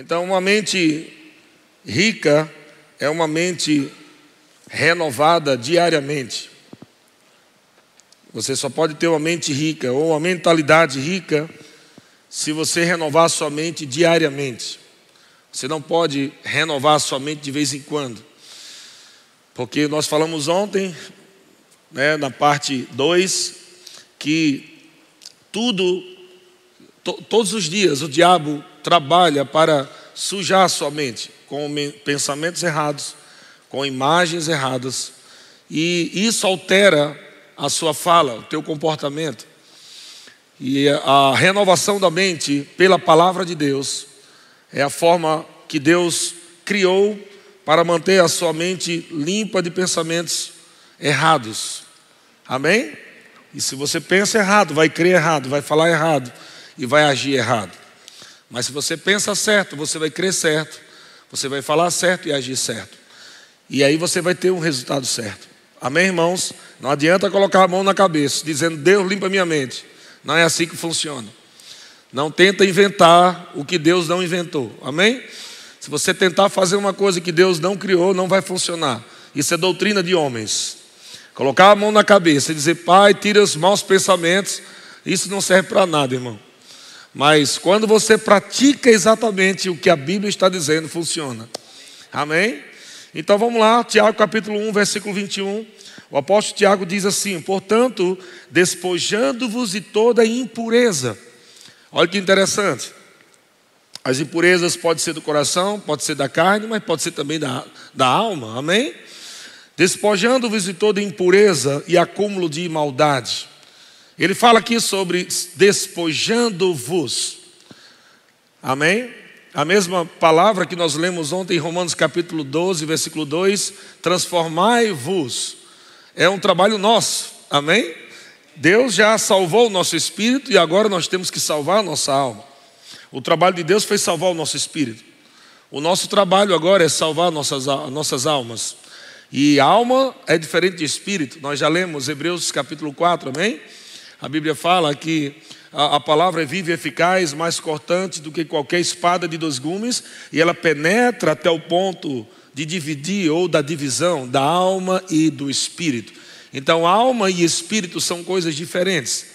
Então, uma mente rica é uma mente renovada diariamente. Você só pode ter uma mente rica ou uma mentalidade rica se você renovar sua mente diariamente. Você não pode renovar sua mente de vez em quando. Porque nós falamos ontem, né, na parte 2, que tudo, to, todos os dias, o diabo trabalha para sujar a sua mente com pensamentos errados, com imagens erradas, e isso altera a sua fala, o teu comportamento. E a renovação da mente pela palavra de Deus é a forma que Deus criou para manter a sua mente limpa de pensamentos errados. Amém? E se você pensa errado, vai crer errado, vai falar errado e vai agir errado. Mas se você pensa certo, você vai crer certo, você vai falar certo e agir certo. E aí você vai ter um resultado certo. Amém, irmãos? Não adianta colocar a mão na cabeça, dizendo, Deus limpa minha mente. Não é assim que funciona. Não tenta inventar o que Deus não inventou. Amém? Se você tentar fazer uma coisa que Deus não criou, não vai funcionar. Isso é doutrina de homens. Colocar a mão na cabeça e dizer, Pai, tira os maus pensamentos, isso não serve para nada, irmão. Mas quando você pratica exatamente o que a Bíblia está dizendo, funciona. Amém? Então vamos lá, Tiago capítulo 1, versículo 21. O apóstolo Tiago diz assim: Portanto, despojando-vos de toda impureza. Olha que interessante. As impurezas podem ser do coração, pode ser da carne, mas pode ser também da, da alma. Amém? Despojando-vos de toda impureza e acúmulo de maldade. Ele fala aqui sobre despojando-vos. Amém? A mesma palavra que nós lemos ontem em Romanos capítulo 12, versículo 2: transformai-vos. É um trabalho nosso, amém? Deus já salvou o nosso espírito e agora nós temos que salvar a nossa alma. O trabalho de Deus foi salvar o nosso espírito. O nosso trabalho agora é salvar nossas, nossas almas. E alma é diferente de espírito. Nós já lemos Hebreus capítulo 4, amém? A Bíblia fala que a, a palavra é viva e eficaz, mais cortante do que qualquer espada de dois gumes, e ela penetra até o ponto de dividir ou da divisão da alma e do espírito. Então, alma e espírito são coisas diferentes.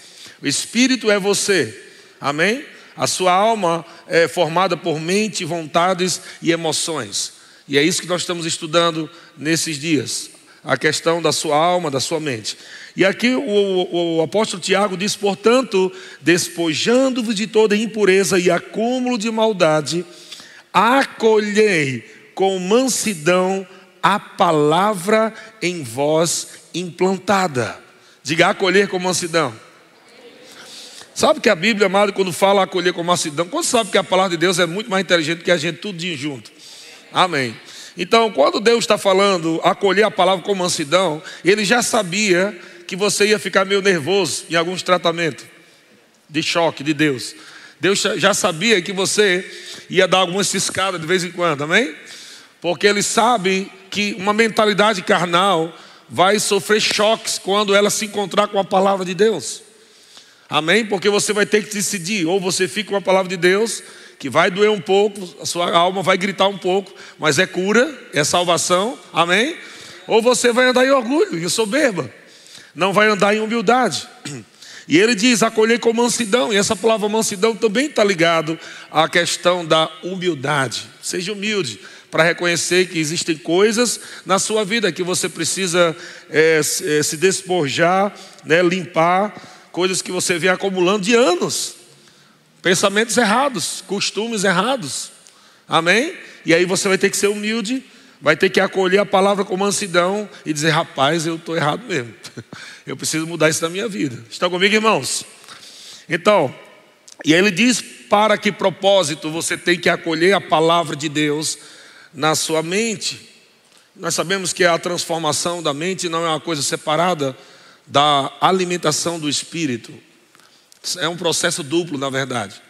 O espírito é você, amém? A sua alma é formada por mente, vontades e emoções. E é isso que nós estamos estudando nesses dias. A questão da sua alma, da sua mente. E aqui o, o apóstolo Tiago diz: portanto, despojando-vos de toda impureza e acúmulo de maldade, acolhei com mansidão a palavra em vós implantada. Diga acolher com mansidão. Sabe que a Bíblia, amado, quando fala acolher com mansidão, quando sabe que a palavra de Deus é muito mais inteligente que a gente tudo junto. Amém. Então, quando Deus está falando acolher a palavra com mansidão, ele já sabia que você ia ficar meio nervoso em alguns tratamentos de choque de Deus. Deus já sabia que você ia dar algumas ciscadas de vez em quando, amém? Porque Ele sabe que uma mentalidade carnal vai sofrer choques quando ela se encontrar com a palavra de Deus. Amém? Porque você vai ter que decidir, ou você fica com a palavra de Deus, que vai doer um pouco, a sua alma vai gritar um pouco, mas é cura, é salvação, amém? Ou você vai andar em orgulho, em soberba não vai andar em humildade. E ele diz: acolher com mansidão, e essa palavra mansidão também está ligado à questão da humildade. Seja humilde para reconhecer que existem coisas na sua vida que você precisa é, se despojar, né, limpar, coisas que você vem acumulando de anos, pensamentos errados, costumes errados. Amém? E aí você vai ter que ser humilde vai ter que acolher a palavra com mansidão e dizer: rapaz, eu estou errado mesmo. Eu preciso mudar isso na minha vida. Estão comigo, irmãos? Então, e aí ele diz: para que propósito você tem que acolher a palavra de Deus na sua mente? Nós sabemos que a transformação da mente não é uma coisa separada da alimentação do espírito. É um processo duplo, na verdade.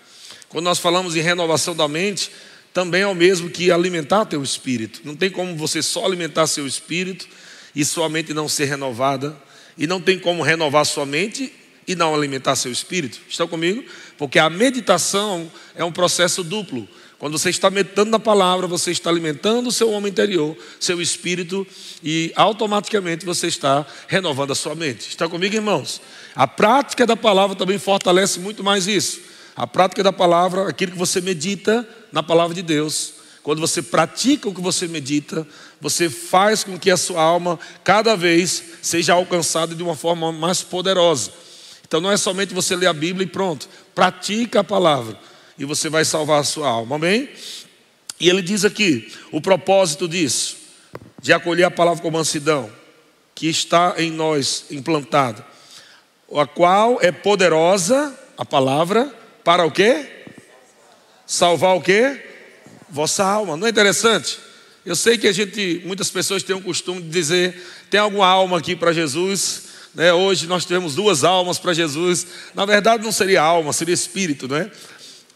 Quando nós falamos em renovação da mente, também é o mesmo que alimentar teu espírito. Não tem como você só alimentar seu espírito e sua mente não ser renovada. E não tem como renovar sua mente e não alimentar seu espírito. Estão comigo? Porque a meditação é um processo duplo. Quando você está meditando na palavra, você está alimentando o seu homem interior, seu espírito, e automaticamente você está renovando a sua mente. Está comigo, irmãos? A prática da palavra também fortalece muito mais isso. A prática da palavra, aquilo que você medita na palavra de Deus. Quando você pratica o que você medita, você faz com que a sua alma cada vez seja alcançada de uma forma mais poderosa. Então não é somente você ler a Bíblia e pronto. Pratica a palavra e você vai salvar a sua alma. Amém? E ele diz aqui: o propósito disso, de acolher a palavra com mansidão, que está em nós implantada, a qual é poderosa, a palavra, para o quê? Salvar o quê? Vossa alma. Não é interessante? Eu sei que a gente, muitas pessoas têm o costume de dizer: tem alguma alma aqui para Jesus? Né? Hoje nós temos duas almas para Jesus. Na verdade, não seria alma, seria espírito, não é?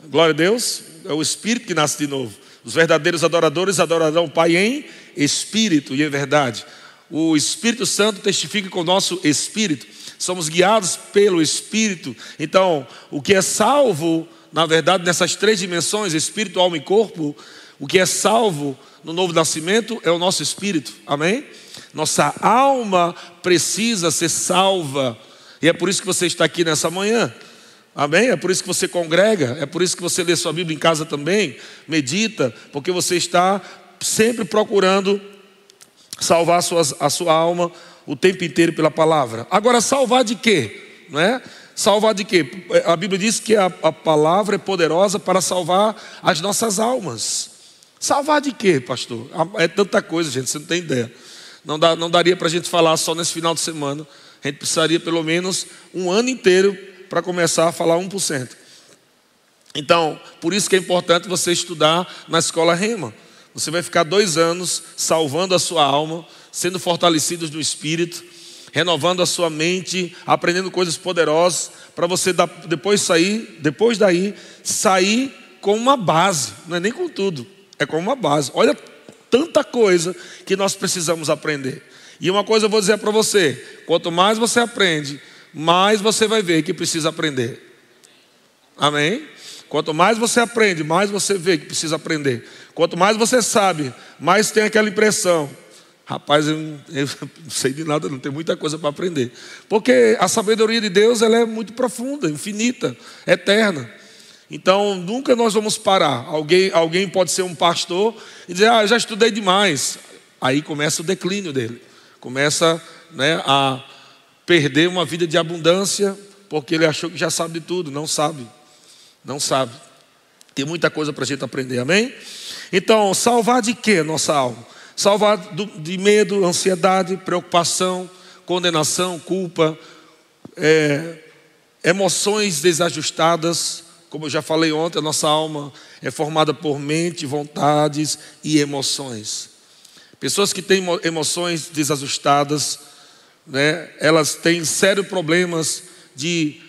Glória a Deus, é o Espírito que nasce de novo. Os verdadeiros adoradores adorarão o Pai em espírito e em verdade. O Espírito Santo testifica com o nosso espírito. Somos guiados pelo Espírito. Então, o que é salvo, na verdade, nessas três dimensões espírito, alma e corpo o que é salvo no novo nascimento é o nosso espírito. Amém? Nossa alma precisa ser salva. E é por isso que você está aqui nessa manhã. Amém? É por isso que você congrega, é por isso que você lê sua Bíblia em casa também, medita, porque você está sempre procurando salvar a sua, a sua alma o tempo inteiro pela palavra. Agora, salvar de quê? Não é? Salvar de quê? A Bíblia diz que a, a palavra é poderosa para salvar as nossas almas. Salvar de quê, pastor? É tanta coisa, gente, você não tem ideia. Não, dá, não daria para a gente falar só nesse final de semana. A gente precisaria pelo menos um ano inteiro para começar a falar 1%. Então, por isso que é importante você estudar na escola Rema. Você vai ficar dois anos salvando a sua alma, sendo fortalecidos no espírito, renovando a sua mente, aprendendo coisas poderosas, para você depois sair, depois daí, sair com uma base, não é nem com tudo, é com uma base. Olha tanta coisa que nós precisamos aprender. E uma coisa eu vou dizer para você: quanto mais você aprende, mais você vai ver que precisa aprender. Amém? Quanto mais você aprende, mais você vê que precisa aprender. Quanto mais você sabe, mais tem aquela impressão. Rapaz, eu, eu não sei de nada, não tem muita coisa para aprender. Porque a sabedoria de Deus ela é muito profunda, infinita, eterna. Então, nunca nós vamos parar. Alguém, alguém pode ser um pastor e dizer, ah, já estudei demais. Aí começa o declínio dele. Começa né, a perder uma vida de abundância, porque ele achou que já sabe de tudo. Não sabe. Não sabe. Tem muita coisa para a gente aprender, amém? Então, salvar de quê nossa alma? Salvar de medo, ansiedade, preocupação, condenação, culpa, é, emoções desajustadas. Como eu já falei ontem, a nossa alma é formada por mente, vontades e emoções. Pessoas que têm emoções desajustadas, né, elas têm sérios problemas de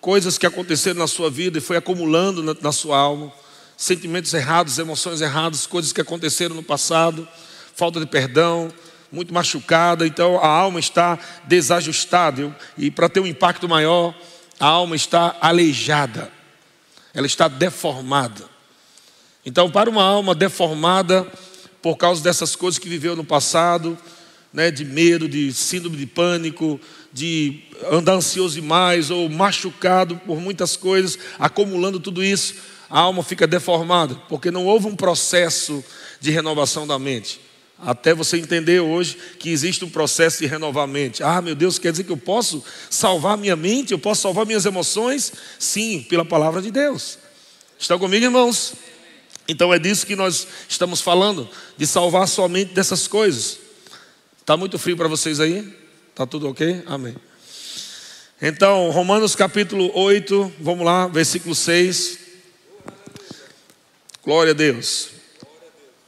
coisas que aconteceram na sua vida e foi acumulando na, na sua alma, sentimentos errados, emoções erradas, coisas que aconteceram no passado, falta de perdão, muito machucada, então a alma está desajustada e para ter um impacto maior, a alma está aleijada, ela está deformada. Então, para uma alma deformada por causa dessas coisas que viveu no passado, né, de medo, de síndrome de pânico, de andar ansioso demais ou machucado por muitas coisas, acumulando tudo isso, a alma fica deformada, porque não houve um processo de renovação da mente. Até você entender hoje que existe um processo de renovar a mente. Ah, meu Deus, quer dizer que eu posso salvar minha mente, eu posso salvar minhas emoções? Sim, pela palavra de Deus. Estão comigo, irmãos? Então é disso que nós estamos falando, de salvar sua mente dessas coisas. Está muito frio para vocês aí? Está tudo ok? Amém. Então, Romanos capítulo 8, vamos lá, versículo 6. Glória a Deus.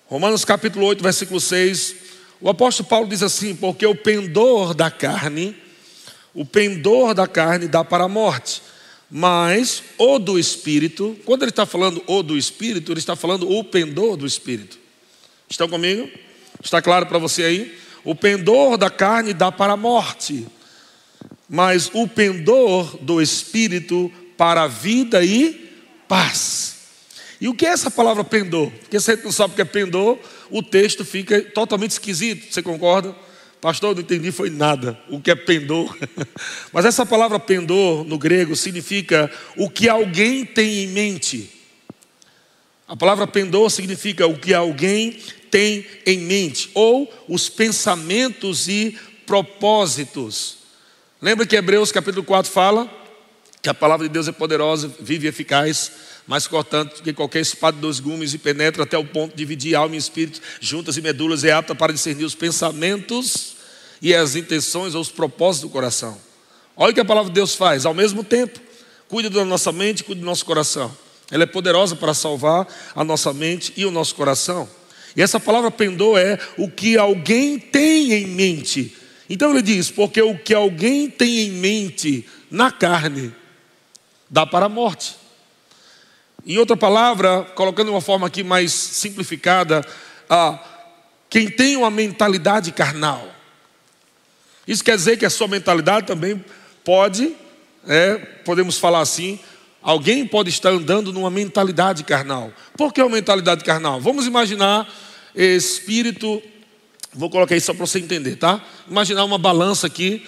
Romanos capítulo 8, versículo 6. O apóstolo Paulo diz assim: Porque o pendor da carne, o pendor da carne dá para a morte, mas o do espírito, quando ele está falando o do espírito, ele está falando o pendor do espírito. Estão comigo? Está claro para você aí? O pendor da carne dá para a morte, mas o pendor do espírito para a vida e paz. E o que é essa palavra pendor? Porque se a gente não sabe o que é pendor, o texto fica totalmente esquisito. Você concorda? Pastor, eu não entendi, foi nada. O que é pendor? Mas essa palavra pendor no grego significa o que alguém tem em mente. A palavra pendor significa o que alguém tem em mente, ou os pensamentos e propósitos. Lembra que Hebreus capítulo 4 fala que a palavra de Deus é poderosa, vive e eficaz, mais cortante que qualquer espada de dois gumes e penetra até o ponto de dividir alma e espírito, juntas e medulas, é apta para discernir os pensamentos e as intenções ou os propósitos do coração. Olha o que a palavra de Deus faz, ao mesmo tempo, cuida da nossa mente, cuida do nosso coração. Ela é poderosa para salvar a nossa mente e o nosso coração. E essa palavra pendor é o que alguém tem em mente. Então ele diz: porque o que alguém tem em mente na carne dá para a morte. Em outra palavra, colocando de uma forma aqui mais simplificada, ah, quem tem uma mentalidade carnal. Isso quer dizer que a sua mentalidade também pode, é, podemos falar assim, alguém pode estar andando numa mentalidade carnal. Por que uma mentalidade carnal? Vamos imaginar espírito, vou colocar isso só para você entender, tá? Imaginar uma balança aqui,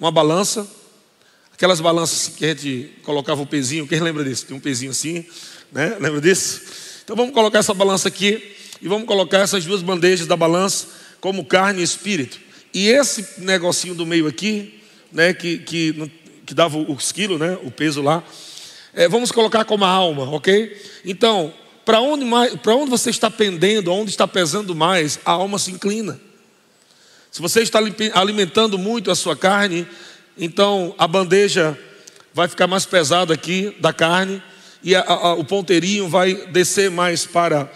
uma balança, aquelas balanças que a gente colocava o pezinho, quem lembra disso? Tem um pezinho assim, né? Lembra disso? Então vamos colocar essa balança aqui e vamos colocar essas duas bandejas da balança como carne e espírito. E esse negocinho do meio aqui, né, que, que, que dava os quilos, né, o peso lá, é, vamos colocar como a alma, ok? Então, para onde, onde você está pendendo, onde está pesando mais, a alma se inclina. Se você está alimentando muito a sua carne, então a bandeja vai ficar mais pesada aqui da carne e a, a, o ponteirinho vai descer mais para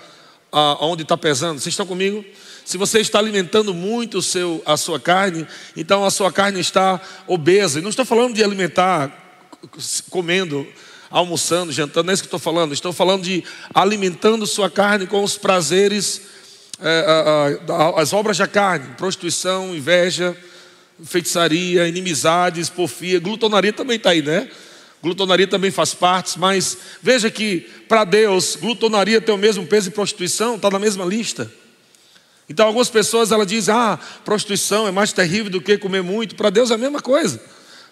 a, onde está pesando. Vocês estão comigo? Se você está alimentando muito o seu, a sua carne, então a sua carne está obesa. E não estou falando de alimentar comendo, almoçando, jantando, não é isso que estou falando. Estou falando de alimentando sua carne com os prazeres, é, as obras da carne, prostituição, inveja, feitiçaria, inimizades, porfia, glutonaria também está aí, né? Glutonaria também faz parte, mas veja que para Deus, glutonaria tem o mesmo peso e prostituição, está na mesma lista. Então algumas pessoas ela dizem, ah, prostituição é mais terrível do que comer muito. Para Deus é a mesma coisa,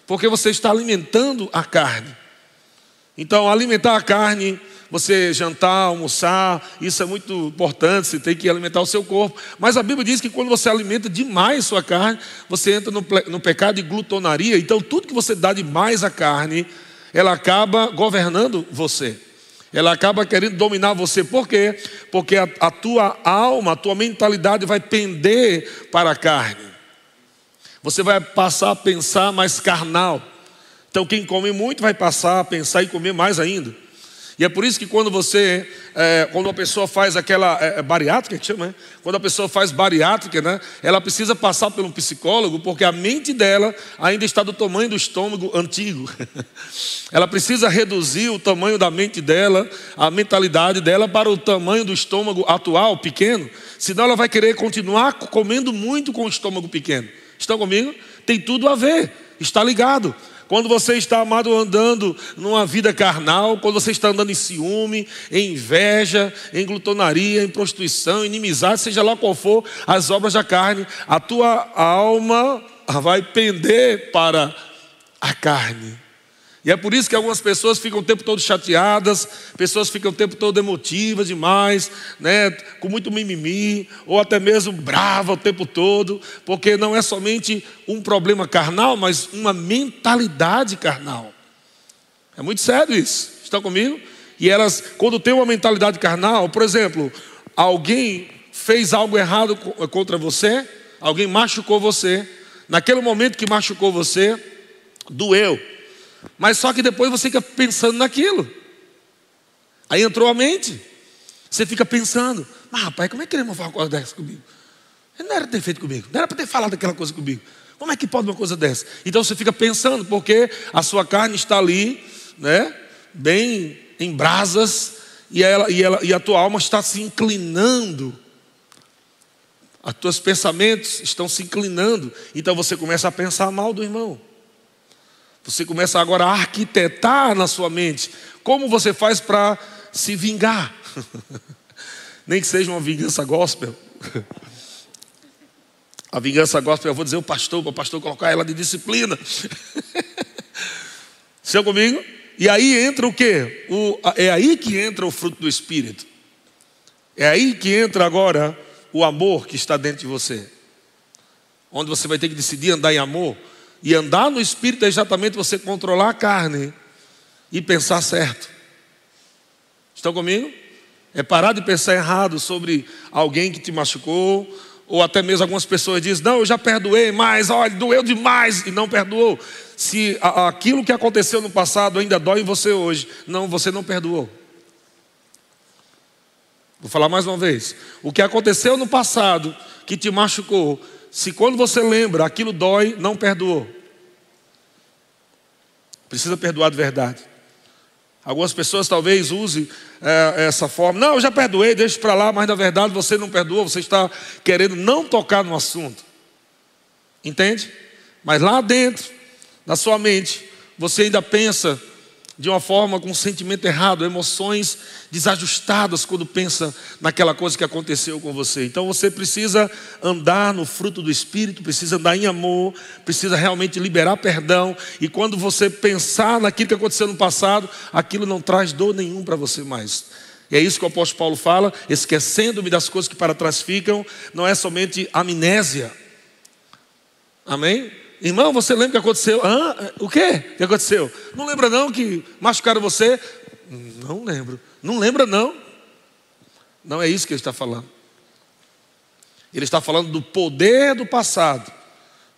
porque você está alimentando a carne. Então alimentar a carne, você jantar, almoçar, isso é muito importante, você tem que alimentar o seu corpo. Mas a Bíblia diz que quando você alimenta demais sua carne, você entra no, no pecado de glutonaria. Então tudo que você dá demais à carne, ela acaba governando você. Ela acaba querendo dominar você. Por quê? Porque a, a tua alma, a tua mentalidade vai pender para a carne. Você vai passar a pensar mais carnal. Então, quem come muito vai passar a pensar e comer mais ainda. E é por isso que quando você, é, quando uma pessoa faz aquela é, é, bariátrica, que chama, né? quando a pessoa faz bariátrica, né? ela precisa passar por um psicólogo, porque a mente dela ainda está do tamanho do estômago antigo. ela precisa reduzir o tamanho da mente dela, a mentalidade dela, para o tamanho do estômago atual, pequeno, senão ela vai querer continuar comendo muito com o estômago pequeno. Estão comigo? Tem tudo a ver, está ligado. Quando você está, amado, andando numa vida carnal, quando você está andando em ciúme, em inveja, em glutonaria, em prostituição, inimizade, seja lá qual for as obras da carne, a tua alma vai pender para a carne. E é por isso que algumas pessoas ficam o tempo todo chateadas, pessoas ficam o tempo todo emotivas demais, né, com muito mimimi, ou até mesmo brava o tempo todo, porque não é somente um problema carnal, mas uma mentalidade carnal. É muito sério isso. Estão comigo? E elas, quando tem uma mentalidade carnal, por exemplo, alguém fez algo errado contra você, alguém machucou você, naquele momento que machucou você, doeu. Mas só que depois você fica pensando naquilo. Aí entrou a mente. Você fica pensando, mas rapaz, como é que ele não falar uma coisa dessa comigo? Ele não era ter feito comigo, não era para ter falado aquela coisa comigo. Como é que pode uma coisa dessa? Então você fica pensando, porque a sua carne está ali, né? Bem em brasas, e, ela, e, ela, e a tua alma está se inclinando. Os teus pensamentos estão se inclinando. Então você começa a pensar mal do irmão. Você começa agora a arquitetar na sua mente como você faz para se vingar. Nem que seja uma vingança gospel. A vingança gospel, eu vou dizer o pastor, para o pastor colocar ela de disciplina. Seu comigo? E aí entra o quê? O, é aí que entra o fruto do Espírito. É aí que entra agora o amor que está dentro de você. Onde você vai ter que decidir andar em amor. E andar no Espírito é exatamente você controlar a carne e pensar certo. Estão comigo? É parar de pensar errado sobre alguém que te machucou, ou até mesmo algumas pessoas dizem: Não, eu já perdoei, mas olha, doeu demais e não perdoou. Se aquilo que aconteceu no passado ainda dói em você hoje, não, você não perdoou. Vou falar mais uma vez. O que aconteceu no passado que te machucou, se quando você lembra aquilo dói, não perdoou. Precisa perdoar de verdade. Algumas pessoas talvez usem é, essa forma. Não, eu já perdoei, deixa para lá, mas na verdade você não perdoou, você está querendo não tocar no assunto. Entende? Mas lá dentro, na sua mente, você ainda pensa de uma forma com um sentimento errado, emoções desajustadas quando pensa naquela coisa que aconteceu com você. Então você precisa andar no fruto do Espírito, precisa andar em amor, precisa realmente liberar perdão. E quando você pensar naquilo que aconteceu no passado, aquilo não traz dor nenhum para você mais. E é isso que o apóstolo Paulo fala, esquecendo-me das coisas que para trás ficam, não é somente amnésia. Amém? Irmão, você lembra o que aconteceu? Ah, o quê? O que aconteceu? Não lembra não que machucaram você? Não lembro. Não lembra não. Não é isso que ele está falando. Ele está falando do poder do passado,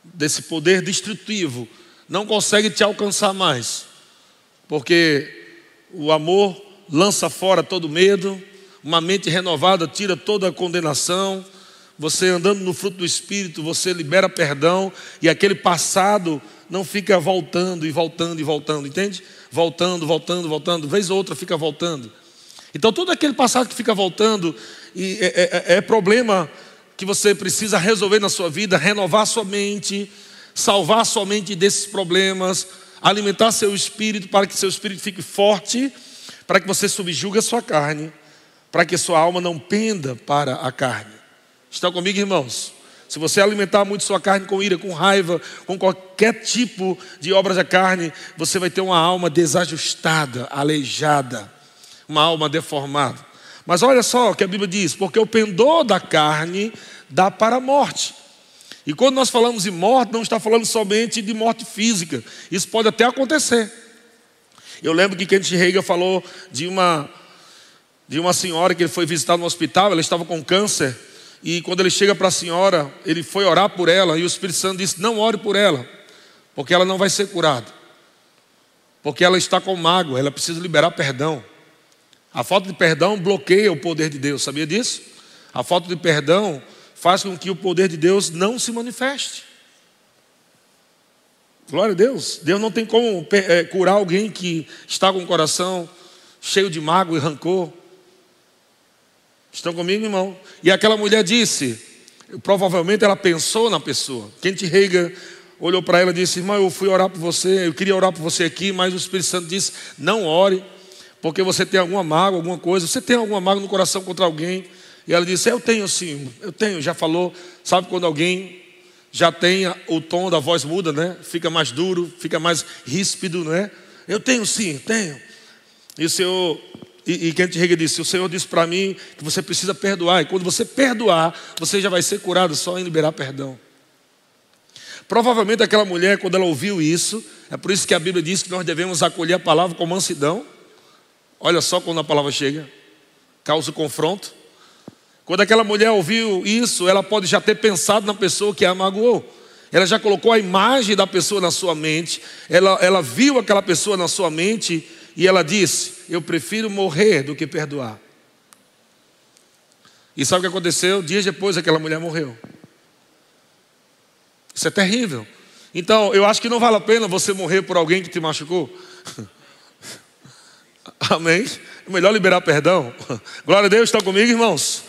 desse poder destrutivo. Não consegue te alcançar mais, porque o amor lança fora todo medo, uma mente renovada tira toda a condenação, você andando no fruto do Espírito, você libera perdão e aquele passado não fica voltando e voltando e voltando, entende? Voltando, voltando, voltando, vez ou outra fica voltando. Então todo aquele passado que fica voltando é, é, é, é problema que você precisa resolver na sua vida, renovar sua mente, salvar sua mente desses problemas, alimentar seu espírito para que seu espírito fique forte, para que você subjugue a sua carne, para que sua alma não penda para a carne. Estão comigo, irmãos? Se você alimentar muito sua carne com ira, com raiva, com qualquer tipo de obras da carne, você vai ter uma alma desajustada, aleijada, uma alma deformada. Mas olha só o que a Bíblia diz: porque o pendor da carne dá para a morte. E quando nós falamos em morte, não está falando somente de morte física. Isso pode até acontecer. Eu lembro que Kent Hegel falou de uma, de uma senhora que ele foi visitar no hospital, ela estava com câncer. E quando ele chega para a senhora, ele foi orar por ela, e o Espírito Santo disse: Não ore por ela, porque ela não vai ser curada. Porque ela está com mágoa, ela precisa liberar perdão. A falta de perdão bloqueia o poder de Deus, sabia disso? A falta de perdão faz com que o poder de Deus não se manifeste. Glória a Deus. Deus não tem como é, curar alguém que está com o coração cheio de mágoa e rancor. Estão comigo, irmão? E aquela mulher disse, provavelmente ela pensou na pessoa. Kent Heiger olhou para ela e disse: Irmão, eu fui orar por você, eu queria orar por você aqui, mas o Espírito Santo disse: Não ore, porque você tem alguma mágoa, alguma coisa. Você tem alguma mágoa no coração contra alguém? E ela disse: Eu tenho sim, eu tenho. Já falou, sabe quando alguém já tem o tom da voz muda, né? Fica mais duro, fica mais ríspido, não é? Eu tenho sim, tenho. E o Senhor e, e Kent Hegel disse: O Senhor disse para mim que você precisa perdoar, e quando você perdoar, você já vai ser curado só em liberar perdão. Provavelmente aquela mulher, quando ela ouviu isso, é por isso que a Bíblia diz que nós devemos acolher a palavra com mansidão. Olha só quando a palavra chega, causa o confronto. Quando aquela mulher ouviu isso, ela pode já ter pensado na pessoa que a magoou. Ela já colocou a imagem da pessoa na sua mente, ela, ela viu aquela pessoa na sua mente e ela disse: Eu prefiro morrer do que perdoar. E sabe o que aconteceu? Dias depois aquela mulher morreu. Isso é terrível. Então, eu acho que não vale a pena você morrer por alguém que te machucou. Amém? É melhor liberar perdão. Glória a Deus, está comigo, irmãos?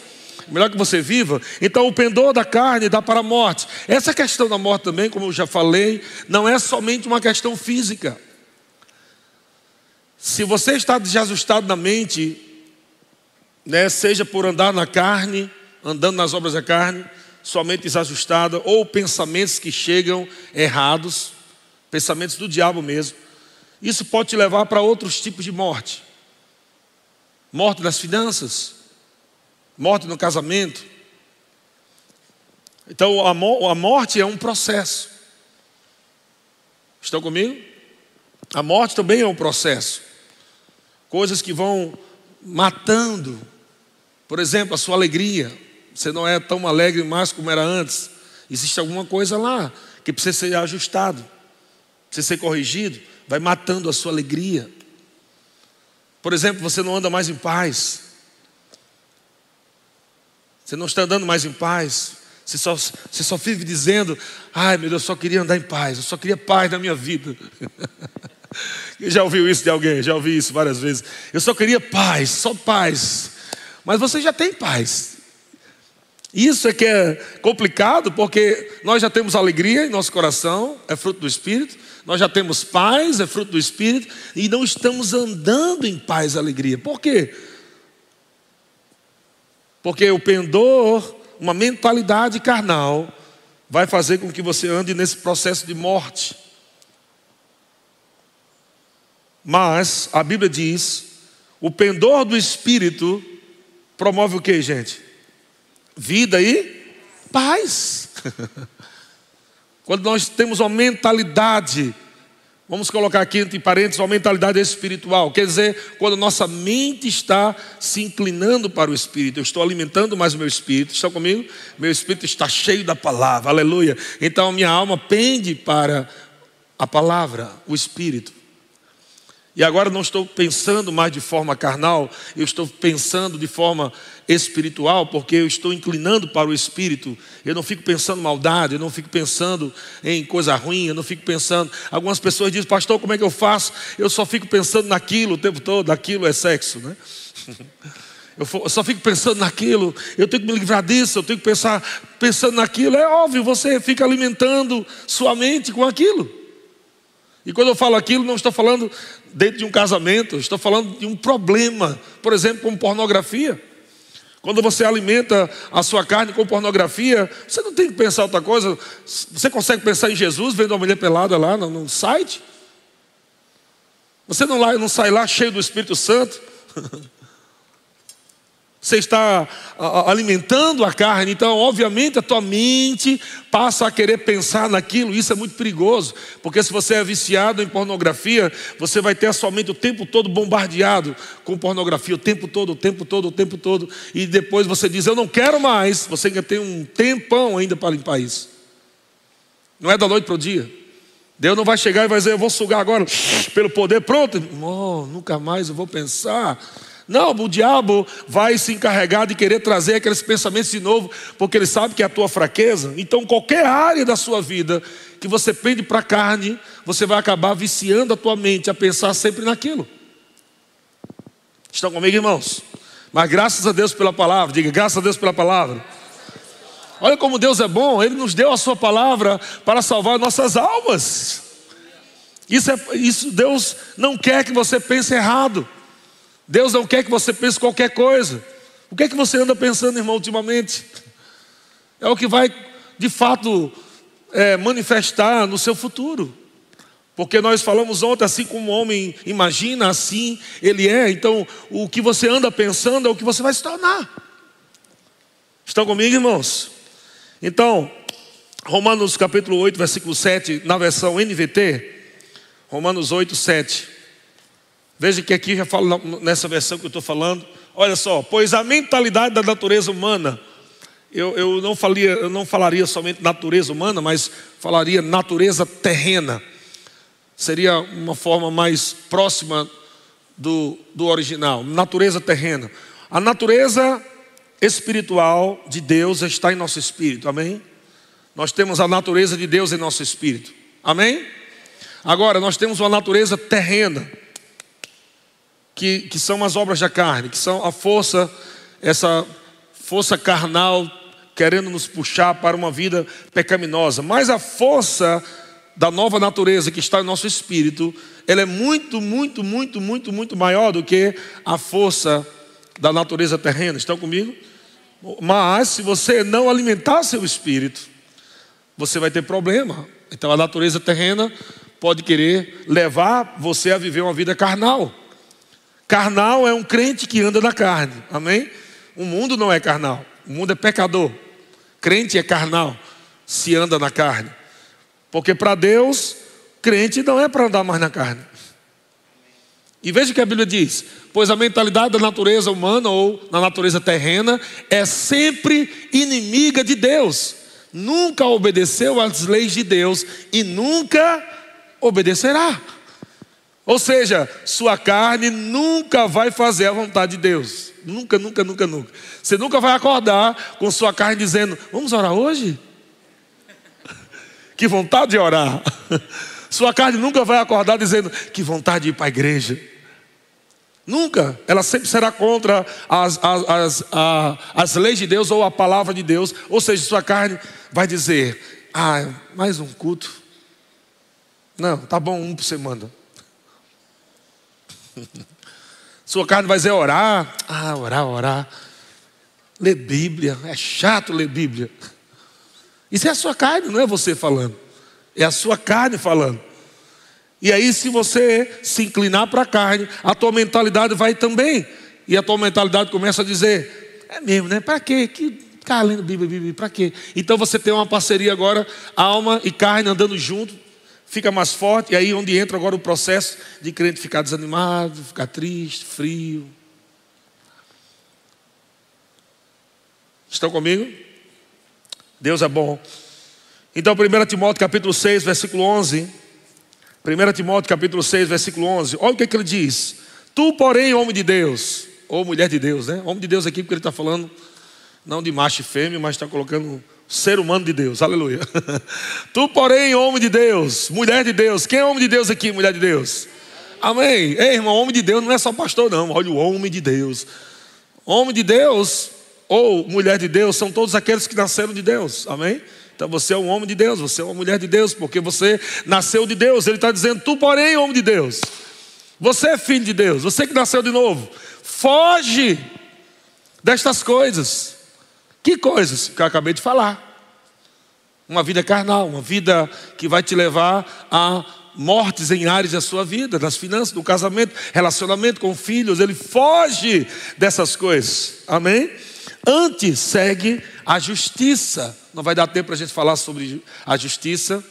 Melhor que você viva. Então, o pendor da carne dá para a morte. Essa questão da morte também, como eu já falei, não é somente uma questão física. Se você está desajustado na mente, né, seja por andar na carne, andando nas obras da carne, somente desajustada, ou pensamentos que chegam errados, pensamentos do diabo mesmo. Isso pode te levar para outros tipos de morte. Morte nas finanças, morte no casamento. Então a, morte é um processo. Estão comigo? A morte também é um processo. Coisas que vão matando, por exemplo, a sua alegria. Você não é tão alegre mais como era antes. Existe alguma coisa lá que precisa ser ajustado, precisa ser corrigido. Vai matando a sua alegria. Por exemplo, você não anda mais em paz. Você não está andando mais em paz. Você só, você só vive dizendo: Ai meu Deus, eu só queria andar em paz, eu só queria paz na minha vida. já ouviu isso de alguém? Já ouvi isso várias vezes. Eu só queria paz, só paz. Mas você já tem paz. Isso é que é complicado, porque nós já temos alegria em nosso coração, é fruto do Espírito. Nós já temos paz, é fruto do Espírito, e não estamos andando em paz e alegria. Por quê? Porque o pendor, uma mentalidade carnal, vai fazer com que você ande nesse processo de morte. Mas a Bíblia diz: o pendor do espírito promove o que, gente? Vida e paz. Quando nós temos uma mentalidade, vamos colocar aqui entre parênteses, uma mentalidade espiritual, quer dizer, quando nossa mente está se inclinando para o espírito, eu estou alimentando mais o meu espírito, estão comigo? Meu espírito está cheio da palavra, aleluia. Então minha alma pende para a palavra, o espírito. E agora não estou pensando mais de forma carnal, eu estou pensando de forma espiritual, porque eu estou inclinando para o espírito. Eu não fico pensando maldade, eu não fico pensando em coisa ruim, eu não fico pensando. Algumas pessoas dizem, pastor, como é que eu faço? Eu só fico pensando naquilo o tempo todo, aquilo é sexo, né? Eu só fico pensando naquilo, eu tenho que me livrar disso, eu tenho que pensar pensando naquilo. É óbvio, você fica alimentando sua mente com aquilo. E quando eu falo aquilo, não estou falando dentro de um casamento, estou falando de um problema, por exemplo, como pornografia. Quando você alimenta a sua carne com pornografia, você não tem que pensar outra coisa. Você consegue pensar em Jesus vendo uma mulher pelada lá no, no site? Você não, lá, não sai lá cheio do Espírito Santo? Você está alimentando a carne, então, obviamente, a tua mente passa a querer pensar naquilo. Isso é muito perigoso, porque se você é viciado em pornografia, você vai ter a sua mente o tempo todo bombardeado com pornografia, o tempo todo, o tempo todo, o tempo todo. E depois você diz: Eu não quero mais. Você ainda tem um tempão ainda para limpar isso. Não é da noite para o dia. Deus não vai chegar e vai dizer: Eu vou sugar agora pelo poder. Pronto, oh, nunca mais eu vou pensar. Não, o diabo vai se encarregar de querer trazer aqueles pensamentos de novo, porque ele sabe que é a tua fraqueza. Então, qualquer área da sua vida que você pende para a carne, você vai acabar viciando a tua mente a pensar sempre naquilo. Estão comigo, irmãos? Mas graças a Deus pela palavra, diga graças a Deus pela palavra. Olha como Deus é bom, Ele nos deu a Sua palavra para salvar nossas almas. Isso, é, isso Deus não quer que você pense errado. Deus não quer que você pense qualquer coisa. O que é que você anda pensando, irmão, ultimamente? É o que vai, de fato, é, manifestar no seu futuro. Porque nós falamos ontem, assim como o homem imagina, assim ele é. Então, o que você anda pensando é o que você vai se tornar. Estão comigo, irmãos? Então, Romanos capítulo 8, versículo 7, na versão NVT, Romanos 8, 7. Veja que aqui já falo nessa versão que eu estou falando. Olha só, pois a mentalidade da natureza humana, eu, eu, não falaria, eu não falaria somente natureza humana, mas falaria natureza terrena. Seria uma forma mais próxima do, do original, natureza terrena. A natureza espiritual de Deus está em nosso espírito, amém? Nós temos a natureza de Deus em nosso espírito, amém? Agora, nós temos uma natureza terrena que, que são as obras da carne, que são a força, essa força carnal querendo nos puxar para uma vida pecaminosa. Mas a força da nova natureza que está em nosso espírito, ela é muito, muito, muito, muito, muito maior do que a força da natureza terrena. Estão comigo? Mas se você não alimentar seu espírito, você vai ter problema. Então a natureza terrena pode querer levar você a viver uma vida carnal. Carnal é um crente que anda na carne. Amém? O mundo não é carnal. O mundo é pecador. Crente é carnal, se anda na carne. Porque para Deus, crente não é para andar mais na carne. E veja o que a Bíblia diz: pois a mentalidade da natureza humana ou na natureza terrena é sempre inimiga de Deus. Nunca obedeceu às leis de Deus e nunca obedecerá. Ou seja, sua carne nunca vai fazer a vontade de Deus. Nunca, nunca, nunca, nunca. Você nunca vai acordar com sua carne dizendo: Vamos orar hoje? Que vontade de orar. Sua carne nunca vai acordar dizendo: Que vontade de ir para a igreja. Nunca. Ela sempre será contra as, as, as, as leis de Deus ou a palavra de Deus. Ou seja, sua carne vai dizer: Ah, mais um culto. Não, tá bom, um por semana. Sua carne vai dizer orar. Ah, orar, orar. Ler Bíblia. É chato ler Bíblia. Isso é a sua carne, não é você falando. É a sua carne falando. E aí, se você se inclinar para a carne, a tua mentalidade vai também. E a tua mentalidade começa a dizer: é mesmo, né? Para quê? Que ficar lendo Bíblia, Bíblia, para quê? Então você tem uma parceria agora, alma e carne andando junto, fica mais forte, e aí onde entra agora o processo de crente ficar desanimado, ficar triste, frio. Estão comigo? Deus é bom. Então, 1 Timóteo capítulo 6, versículo 11. 1 Timóteo capítulo 6, versículo 11. Olha o que, é que ele diz. Tu, porém, homem de Deus, ou mulher de Deus, né? Homem de Deus aqui, porque ele está falando não de macho e fêmea, mas está colocando ser humano de Deus, aleluia. tu, porém, homem de Deus, mulher de Deus. Quem é homem de Deus aqui, mulher de Deus? Amém. Ei, irmão, homem de Deus não é só pastor, não. Olha o homem de Deus. Homem de Deus ou mulher de Deus são todos aqueles que nasceram de Deus. Amém? Então você é um homem de Deus, você é uma mulher de Deus, porque você nasceu de Deus. Ele está dizendo, tu, porém, homem de Deus. Você é filho de Deus, você que nasceu de novo. Foge destas coisas. Que coisas? Que eu acabei de falar. Uma vida carnal, uma vida que vai te levar a mortes em áreas da sua vida, nas finanças, no casamento, relacionamento com filhos. Ele foge dessas coisas. Amém? Antes segue a justiça. Não vai dar tempo para a gente falar sobre a justiça.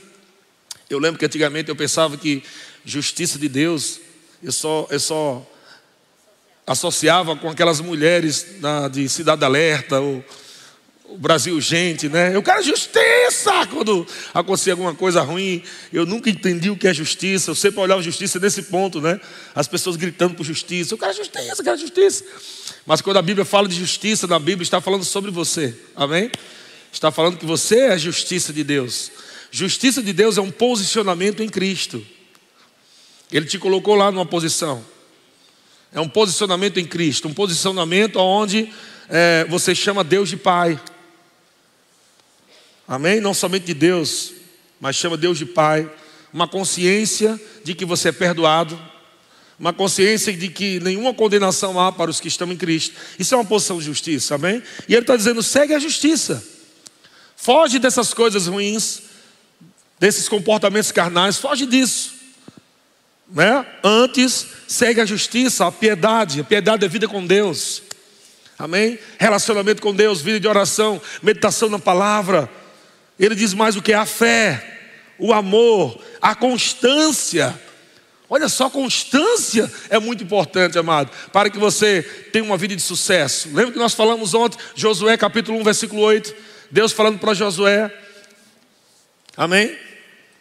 Eu lembro que antigamente eu pensava que justiça de Deus, eu só, eu só associava com aquelas mulheres na, de Cidade Alerta, ou o Brasil Gente, né? Eu quero justiça quando acontecia alguma coisa ruim. Eu nunca entendi o que é justiça. Eu sempre olhava justiça nesse ponto, né? As pessoas gritando por justiça. Eu quero justiça, eu quero justiça. Mas quando a Bíblia fala de justiça, na Bíblia está falando sobre você. Amém? Está falando que você é a justiça de Deus. Justiça de Deus é um posicionamento em Cristo. Ele te colocou lá numa posição. É um posicionamento em Cristo, um posicionamento onde é, você chama Deus de Pai. Amém? Não somente de Deus, mas chama Deus de Pai. Uma consciência de que você é perdoado. Uma consciência de que nenhuma condenação há para os que estão em Cristo. Isso é uma posição de justiça, amém? E ele está dizendo: segue a justiça. Foge dessas coisas ruins, desses comportamentos carnais, foge disso. Né? Antes, segue a justiça, a piedade. A piedade é vida com Deus. Amém? Relacionamento com Deus, vida de oração, meditação na palavra ele diz mais o que a fé, o amor, a constância. Olha só, constância é muito importante, amado, para que você tenha uma vida de sucesso. Lembra que nós falamos ontem, Josué capítulo 1, versículo 8, Deus falando para Josué, amém?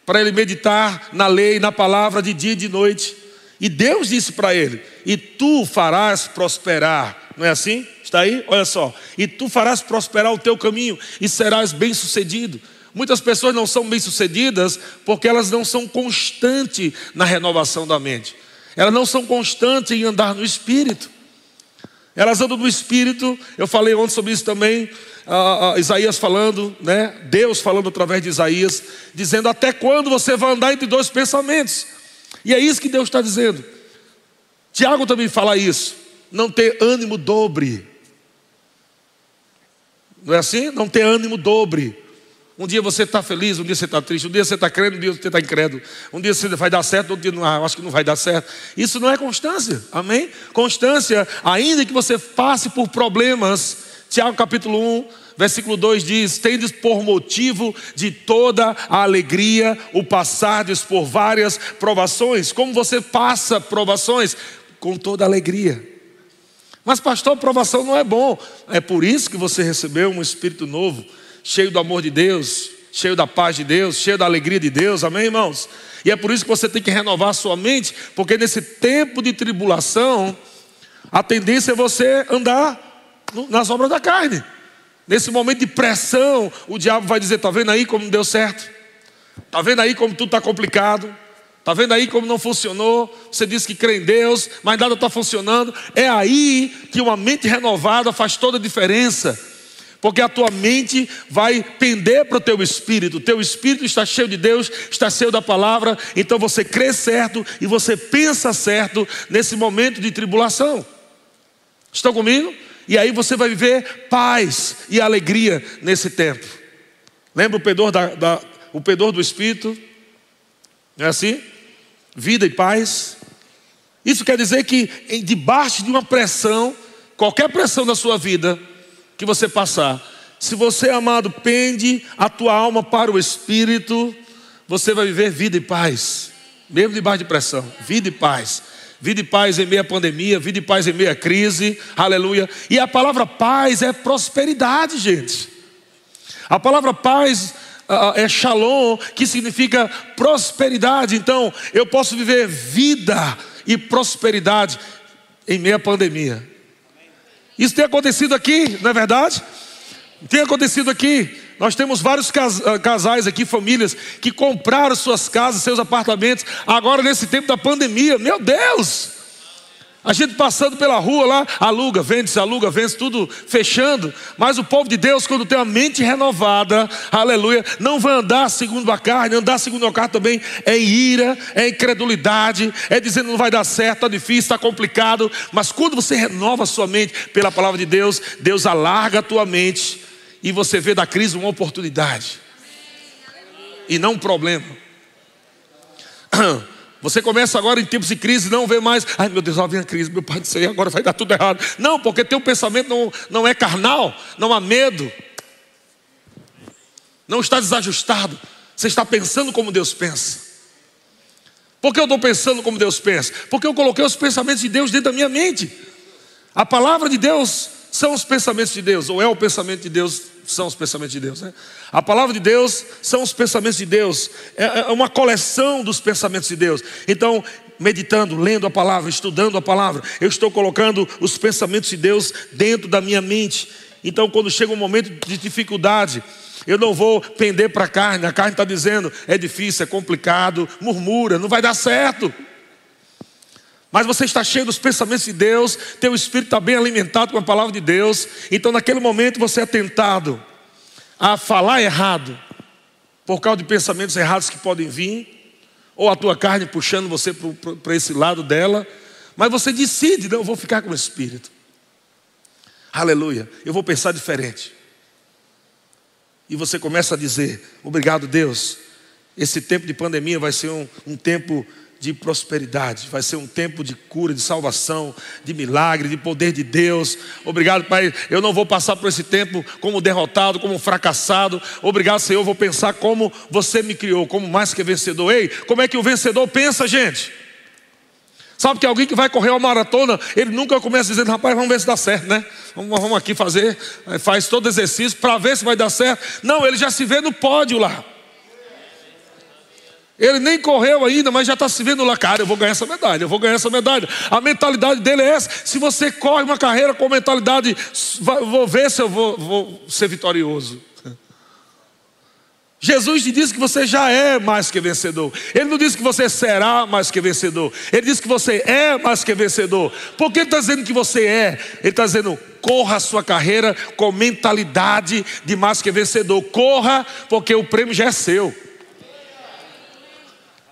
Para ele meditar na lei, na palavra de dia e de noite. E Deus disse para ele: E tu farás prosperar, não é assim? Está aí? Olha só. E tu farás prosperar o teu caminho e serás bem-sucedido. Muitas pessoas não são bem-sucedidas porque elas não são constantes na renovação da mente. Elas não são constantes em andar no espírito. Elas andam no espírito. Eu falei ontem sobre isso também. Uh, uh, Isaías falando, né? Deus falando através de Isaías, dizendo até quando você vai andar entre dois pensamentos. E é isso que Deus está dizendo. Tiago também fala isso não ter ânimo dobre. Não é assim? Não ter ânimo dobre. Um dia você está feliz, um dia você está triste, um dia você está crendo, um dia você está incrédulo. Um dia você vai dar certo, outro dia não, ah, acho que não vai dar certo. Isso não é constância, amém? Constância, ainda que você passe por problemas. Tiago capítulo 1, versículo 2 diz: Tendes por motivo de toda a alegria o passardes por várias provações. Como você passa provações? Com toda alegria. Mas, pastor, provação não é bom. É por isso que você recebeu um espírito novo cheio do amor de Deus, cheio da paz de Deus, cheio da alegria de Deus, amém, irmãos? E é por isso que você tem que renovar a sua mente, porque nesse tempo de tribulação, a tendência é você andar nas obras da carne. Nesse momento de pressão, o diabo vai dizer: está vendo aí como não deu certo? Está vendo aí como tudo está complicado? Está vendo aí como não funcionou? Você disse que crê em Deus, mas nada está funcionando. É aí que uma mente renovada faz toda a diferença porque a tua mente vai pender para o teu espírito. O teu espírito está cheio de Deus, está cheio da palavra, então você crê certo e você pensa certo nesse momento de tribulação. Estão comigo? E aí você vai viver paz e alegria nesse tempo. Lembra o pedor, da, da, o do Espírito? Não é assim? Vida e paz. Isso quer dizer que em, debaixo de uma pressão, qualquer pressão da sua vida, que você passar, se você, amado, pende a tua alma para o Espírito, você vai viver vida e paz, mesmo debaixo de pressão, vida e paz. Vida e paz em meio à pandemia, vida e paz em meio à crise, aleluia. E a palavra paz é prosperidade, gente. A palavra paz é shalom, que significa prosperidade. Então, eu posso viver vida e prosperidade em meio à pandemia. Isso tem acontecido aqui, não é verdade? Tem acontecido aqui. Nós temos vários ah, casais aqui, famílias, que compraram suas casas, seus apartamentos, agora nesse tempo da pandemia. Meu Deus! A gente passando pela rua lá, aluga, vende-se, aluga, vende-se, tudo fechando. Mas o povo de Deus, quando tem a mente renovada, aleluia, não vai andar segundo a carne, andar segundo a carne também é ira, é incredulidade, é dizendo não vai dar certo, está difícil, está complicado. Mas quando você renova a sua mente pela palavra de Deus, Deus alarga a tua mente e você vê da crise uma oportunidade e não um problema. Você começa agora em tempos de crise, não vê mais, ai meu Deus, vem a crise, meu pai disse agora vai dar tudo errado. Não, porque teu pensamento não, não é carnal, não há medo, não está desajustado, você está pensando como Deus pensa. Por que eu estou pensando como Deus pensa? Porque eu coloquei os pensamentos de Deus dentro da minha mente. A palavra de Deus são os pensamentos de Deus, ou é o pensamento de Deus são os pensamentos de Deus. Né? A palavra de Deus são os pensamentos de Deus, é, é uma coleção dos pensamentos de Deus. Então, meditando, lendo a palavra, estudando a palavra, eu estou colocando os pensamentos de Deus dentro da minha mente. Então, quando chega um momento de dificuldade, eu não vou pender para a carne, a carne está dizendo é difícil, é complicado, murmura, não vai dar certo. Mas você está cheio dos pensamentos de Deus, teu espírito está bem alimentado com a palavra de Deus. Então, naquele momento, você é tentado a falar errado, por causa de pensamentos errados que podem vir, ou a tua carne puxando você para esse lado dela. Mas você decide, não, eu vou ficar com o espírito. Aleluia, eu vou pensar diferente. E você começa a dizer: Obrigado, Deus. Esse tempo de pandemia vai ser um, um tempo de prosperidade, vai ser um tempo de cura, de salvação, de milagre, de poder de Deus. Obrigado, Pai. Eu não vou passar por esse tempo como derrotado, como fracassado. Obrigado, Senhor. Eu vou pensar como você me criou, como mais que vencedor. Ei, como é que o vencedor pensa, gente? Sabe que alguém que vai correr uma maratona, ele nunca começa dizendo, rapaz, vamos ver se dá certo, né? Vamos, vamos aqui fazer, faz todo exercício para ver se vai dar certo. Não, ele já se vê no pódio lá. Ele nem correu ainda, mas já está se vendo lá, cara, eu vou ganhar essa medalha, eu vou ganhar essa medalha. A mentalidade dele é essa. Se você corre uma carreira com mentalidade, vou ver se eu vou, vou ser vitorioso. Jesus te disse que você já é mais que vencedor. Ele não disse que você será mais que vencedor. Ele disse que você é mais que vencedor. Por que ele está dizendo que você é? Ele está dizendo, corra a sua carreira com mentalidade de mais que vencedor. Corra, porque o prêmio já é seu.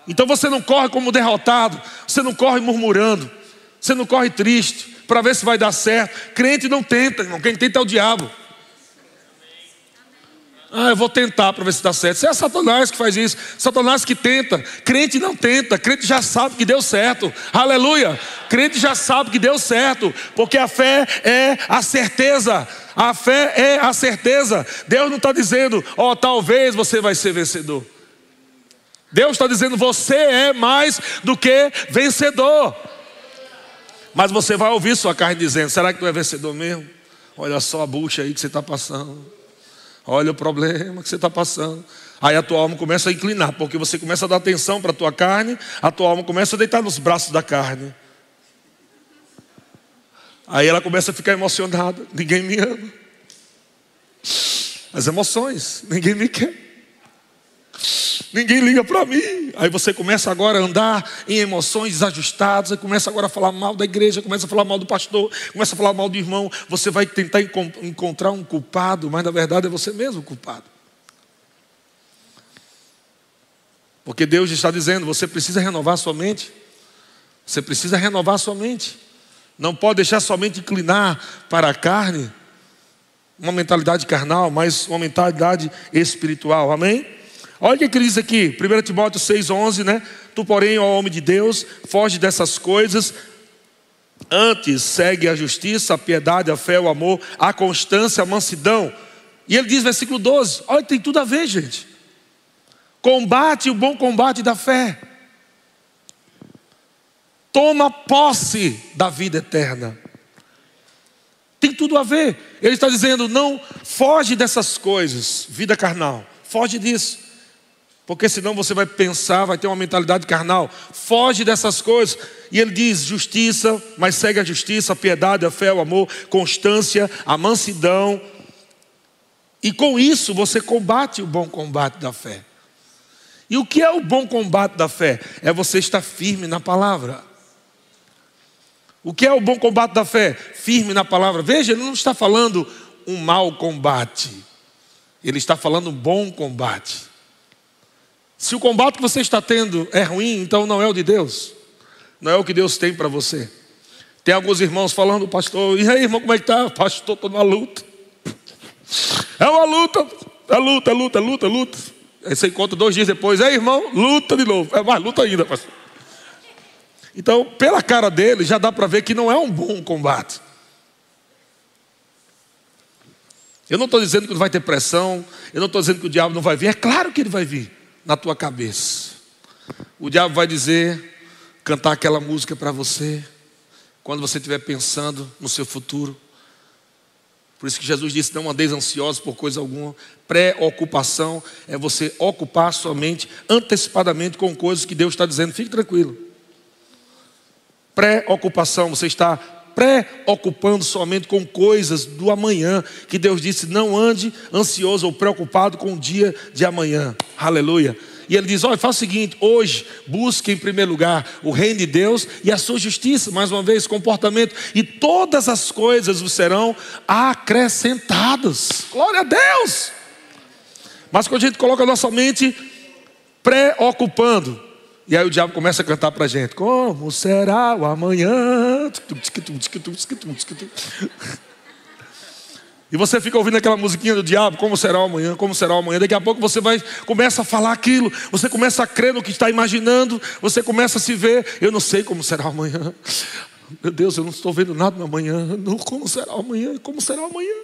Então você não corre como derrotado, você não corre murmurando, você não corre triste, para ver se vai dar certo. Crente não tenta, irmão. Quem tenta é o diabo. Ah, eu vou tentar para ver se dá certo. Isso é Satanás que faz isso. Satanás que tenta. Crente não tenta. Crente já sabe que deu certo. Aleluia. Crente já sabe que deu certo. Porque a fé é a certeza. A fé é a certeza. Deus não está dizendo, ó, oh, talvez você vai ser vencedor. Deus está dizendo, você é mais do que vencedor. Mas você vai ouvir sua carne dizendo: será que tu é vencedor mesmo? Olha só a bucha aí que você está passando. Olha o problema que você está passando. Aí a tua alma começa a inclinar, porque você começa a dar atenção para a tua carne, a tua alma começa a deitar nos braços da carne. Aí ela começa a ficar emocionada. Ninguém me ama. As emoções, ninguém me quer. Ninguém liga para mim. Aí você começa agora a andar em emoções desajustadas, começa agora a falar mal da igreja, começa a falar mal do pastor, começa a falar mal do irmão. Você vai tentar encontrar um culpado, mas na verdade é você mesmo o culpado. Porque Deus está dizendo: você precisa renovar sua mente. Você precisa renovar sua mente. Não pode deixar sua mente inclinar para a carne, uma mentalidade carnal, mas uma mentalidade espiritual. Amém? Olha o que ele diz aqui, 1 Timóteo 6,11, né? Tu, porém, ó homem de Deus, foge dessas coisas, antes segue a justiça, a piedade, a fé, o amor, a constância, a mansidão. E ele diz, versículo 12: olha, tem tudo a ver, gente. Combate o bom combate da fé. Toma posse da vida eterna. Tem tudo a ver. Ele está dizendo: não foge dessas coisas, vida carnal, foge disso. Porque senão você vai pensar, vai ter uma mentalidade carnal. Foge dessas coisas. E ele diz: justiça, mas segue a justiça, a piedade, a fé, o amor, constância, a mansidão. E com isso você combate o bom combate da fé. E o que é o bom combate da fé? É você estar firme na palavra. O que é o bom combate da fé? Firme na palavra. Veja, ele não está falando um mau combate. Ele está falando um bom combate. Se o combate que você está tendo é ruim, então não é o de Deus. Não é o que Deus tem para você. Tem alguns irmãos falando, pastor, e aí, irmão, como é que tá? Pastor, estou numa luta. É uma luta, é luta, é luta, é luta, é luta. Aí você encontra dois dias depois, é irmão, luta de novo. É mais luta ainda, pastor. Então, pela cara dele, já dá para ver que não é um bom combate. Eu não estou dizendo que não vai ter pressão, eu não estou dizendo que o diabo não vai vir, é claro que ele vai vir na tua cabeça. O diabo vai dizer, cantar aquela música para você, quando você estiver pensando no seu futuro. Por isso que Jesus disse: Não andeis ansiosos por coisa alguma. Pré-ocupação é você ocupar sua mente antecipadamente com coisas que Deus está dizendo. Fique tranquilo. Pré-ocupação, você está preocupando somente com coisas do amanhã, que Deus disse: não ande ansioso ou preocupado com o dia de amanhã. Aleluia. E ele diz: olha, faça o seguinte: hoje busque em primeiro lugar o reino de Deus e a sua justiça, mais uma vez, comportamento, e todas as coisas vos serão acrescentadas. Glória a Deus! Mas quando a gente coloca a nossa mente preocupando, e aí o diabo começa a cantar para a gente: Como será o amanhã? E você fica ouvindo aquela musiquinha do diabo, como será amanhã, como será amanhã. Daqui a pouco você vai começa a falar aquilo, você começa a crer no que está imaginando, você começa a se ver, eu não sei como será amanhã. Meu Deus, eu não estou vendo nada no amanhã. Como será amanhã? Como será amanhã?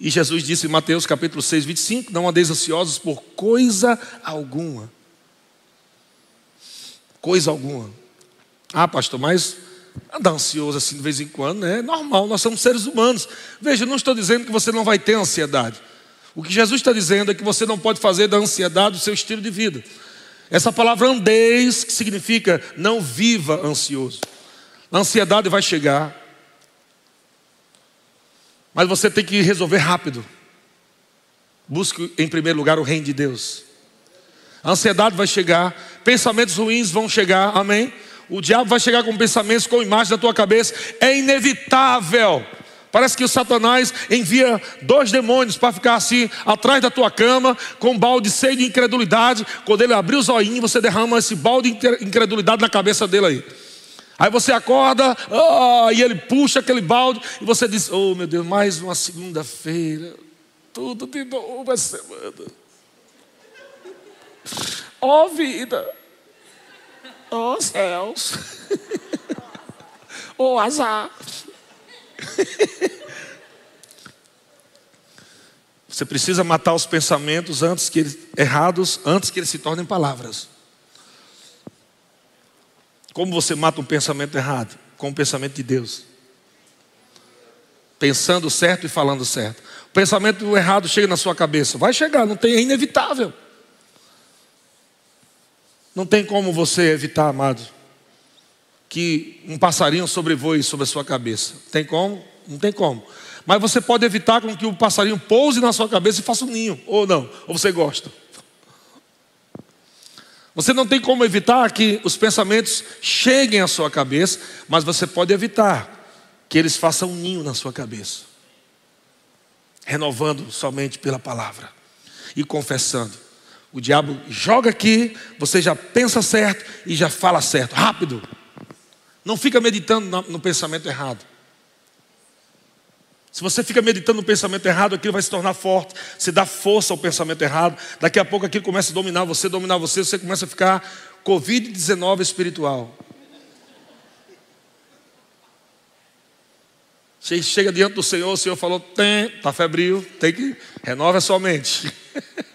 E Jesus disse em Mateus capítulo 6, 25: Não andeis ansiosos por coisa alguma. Coisa alguma. Ah, pastor, mas andar ansioso assim de vez em quando né? é normal, nós somos seres humanos. Veja, não estou dizendo que você não vai ter ansiedade. O que Jesus está dizendo é que você não pode fazer da ansiedade o seu estilo de vida. Essa palavra andeis, que significa não viva ansioso. A ansiedade vai chegar, mas você tem que resolver rápido. Busque em primeiro lugar o reino de Deus. A ansiedade vai chegar, pensamentos ruins vão chegar, amém? O diabo vai chegar com pensamentos, com imagens da tua cabeça, é inevitável. Parece que o Satanás envia dois demônios para ficar assim atrás da tua cama, com um balde cheio de incredulidade. Quando ele abrir o zoinho, você derrama esse balde de incredulidade na cabeça dele aí. Aí você acorda, oh, e ele puxa aquele balde, e você diz: Oh meu Deus, mais uma segunda-feira, tudo de novo essa semana. Oh vida, oh céus, oh azar. Você precisa matar os pensamentos antes que eles, errados antes que eles se tornem palavras. Como você mata um pensamento errado? Com o pensamento de Deus. Pensando certo e falando certo. O pensamento errado chega na sua cabeça. Vai chegar, não tem, é inevitável. Não tem como você evitar, amado, que um passarinho sobrevoe sobre a sua cabeça. Tem como? Não tem como. Mas você pode evitar com que o passarinho pouse na sua cabeça e faça um ninho, ou não, ou você gosta. Você não tem como evitar que os pensamentos cheguem à sua cabeça, mas você pode evitar que eles façam um ninho na sua cabeça. Renovando somente pela palavra e confessando. O diabo joga aqui, você já pensa certo e já fala certo, rápido. Não fica meditando no pensamento errado. Se você fica meditando no pensamento errado, aquilo vai se tornar forte. Você dá força ao pensamento errado. Daqui a pouco aquilo começa a dominar você, dominar você, você começa a ficar Covid-19 espiritual. Você chega diante do Senhor, o Senhor falou: tem, está febril, tem que renova a sua mente.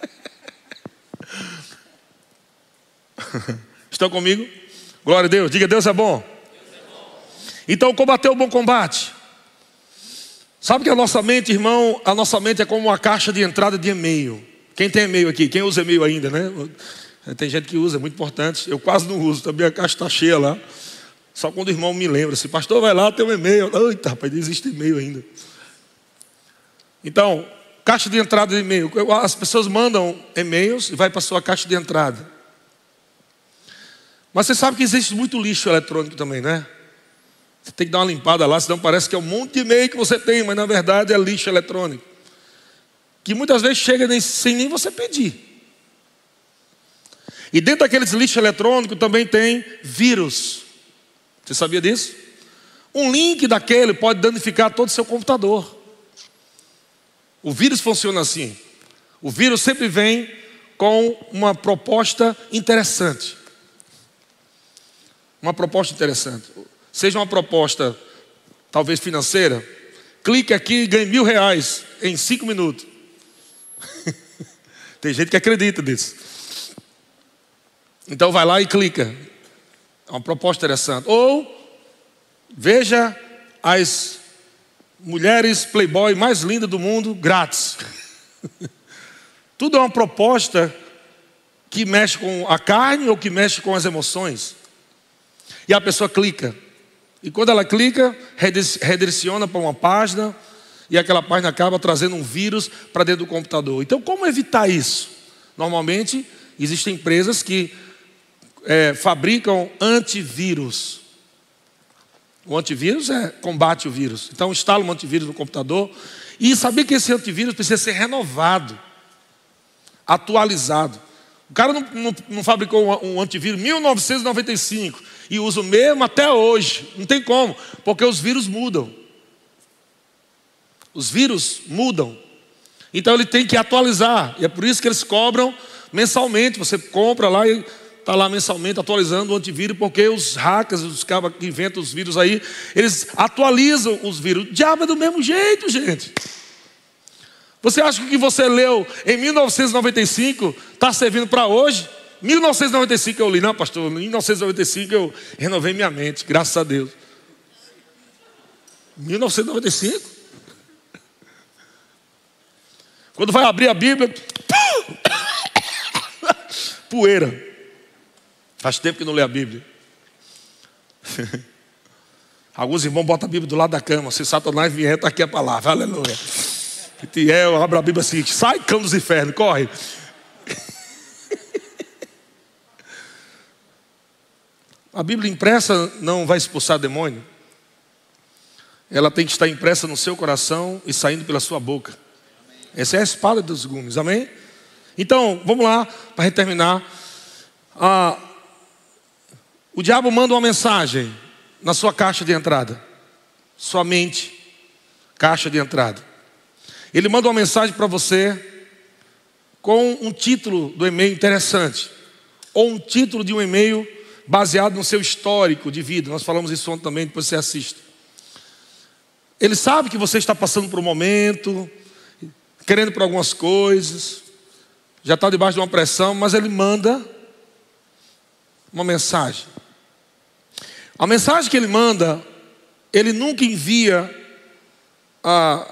Estão comigo? Glória a Deus, diga Deus é bom. É. Então combateu o bom combate. Sabe que a nossa mente, irmão, a nossa mente é como uma caixa de entrada de e-mail. Quem tem e-mail aqui? Quem usa e-mail ainda, né? Tem gente que usa, é muito importante. Eu quase não uso, também a caixa está cheia lá. Só quando o irmão me lembra, se assim, pastor vai lá, tem um e-mail. Eita, rapaz, existe e-mail ainda. Então, caixa de entrada de e-mail. As pessoas mandam e-mails e vai para a sua caixa de entrada. Mas você sabe que existe muito lixo eletrônico também, né? Você tem que dar uma limpada lá, senão parece que é um monte de e-mail que você tem, mas na verdade é lixo eletrônico. Que muitas vezes chega nem, sem nem você pedir. E dentro daqueles lixos eletrônicos também tem vírus. Você sabia disso? Um link daquele pode danificar todo o seu computador. O vírus funciona assim. O vírus sempre vem com uma proposta interessante. Uma proposta interessante seja uma proposta, talvez financeira, clique aqui e ganhe mil reais em cinco minutos. Tem gente que acredita nisso. Então vai lá e clica. É uma proposta interessante. Ou veja as mulheres playboy mais lindas do mundo grátis. Tudo é uma proposta que mexe com a carne ou que mexe com as emoções. E a pessoa clica. E quando ela clica, redireciona para uma página e aquela página acaba trazendo um vírus para dentro do computador. Então, como evitar isso? Normalmente, existem empresas que é, fabricam antivírus. O antivírus é combate o vírus. Então, instala um antivírus no computador e saber que esse antivírus precisa ser renovado, atualizado. O cara não, não, não fabricou um, um antivírus em 1995 e usa o mesmo até hoje. Não tem como, porque os vírus mudam. Os vírus mudam. Então ele tem que atualizar. E é por isso que eles cobram mensalmente. Você compra lá e está lá mensalmente atualizando o antivírus, porque os hackers, os caras que inventam os vírus aí, eles atualizam os vírus. O diabo é do mesmo jeito, gente. Você acha que o que você leu em 1995 está servindo para hoje? 1995 eu li, não, pastor, em 1995 eu renovei minha mente, graças a Deus. 1995? Quando vai abrir a Bíblia, poeira. Faz tempo que não lê a Bíblia. Alguns irmãos botam a Bíblia do lado da cama. Se Satanás vier, está aqui a palavra. Aleluia. Tiel abre a Bíblia assim, sai cão dos infernos, corre. A Bíblia impressa não vai expulsar demônio. Ela tem que estar impressa no seu coração e saindo pela sua boca. Essa é a espada dos gumes, amém? Então, vamos lá, para terminar. Ah, o diabo manda uma mensagem. na sua caixa de entrada. Sua mente, caixa de entrada. Ele manda uma mensagem para você com um título do e-mail interessante, ou um título de um e-mail baseado no seu histórico de vida. Nós falamos isso ontem também, depois você assiste. Ele sabe que você está passando por um momento, querendo por algumas coisas, já está debaixo de uma pressão, mas ele manda uma mensagem. A mensagem que ele manda, ele nunca envia a.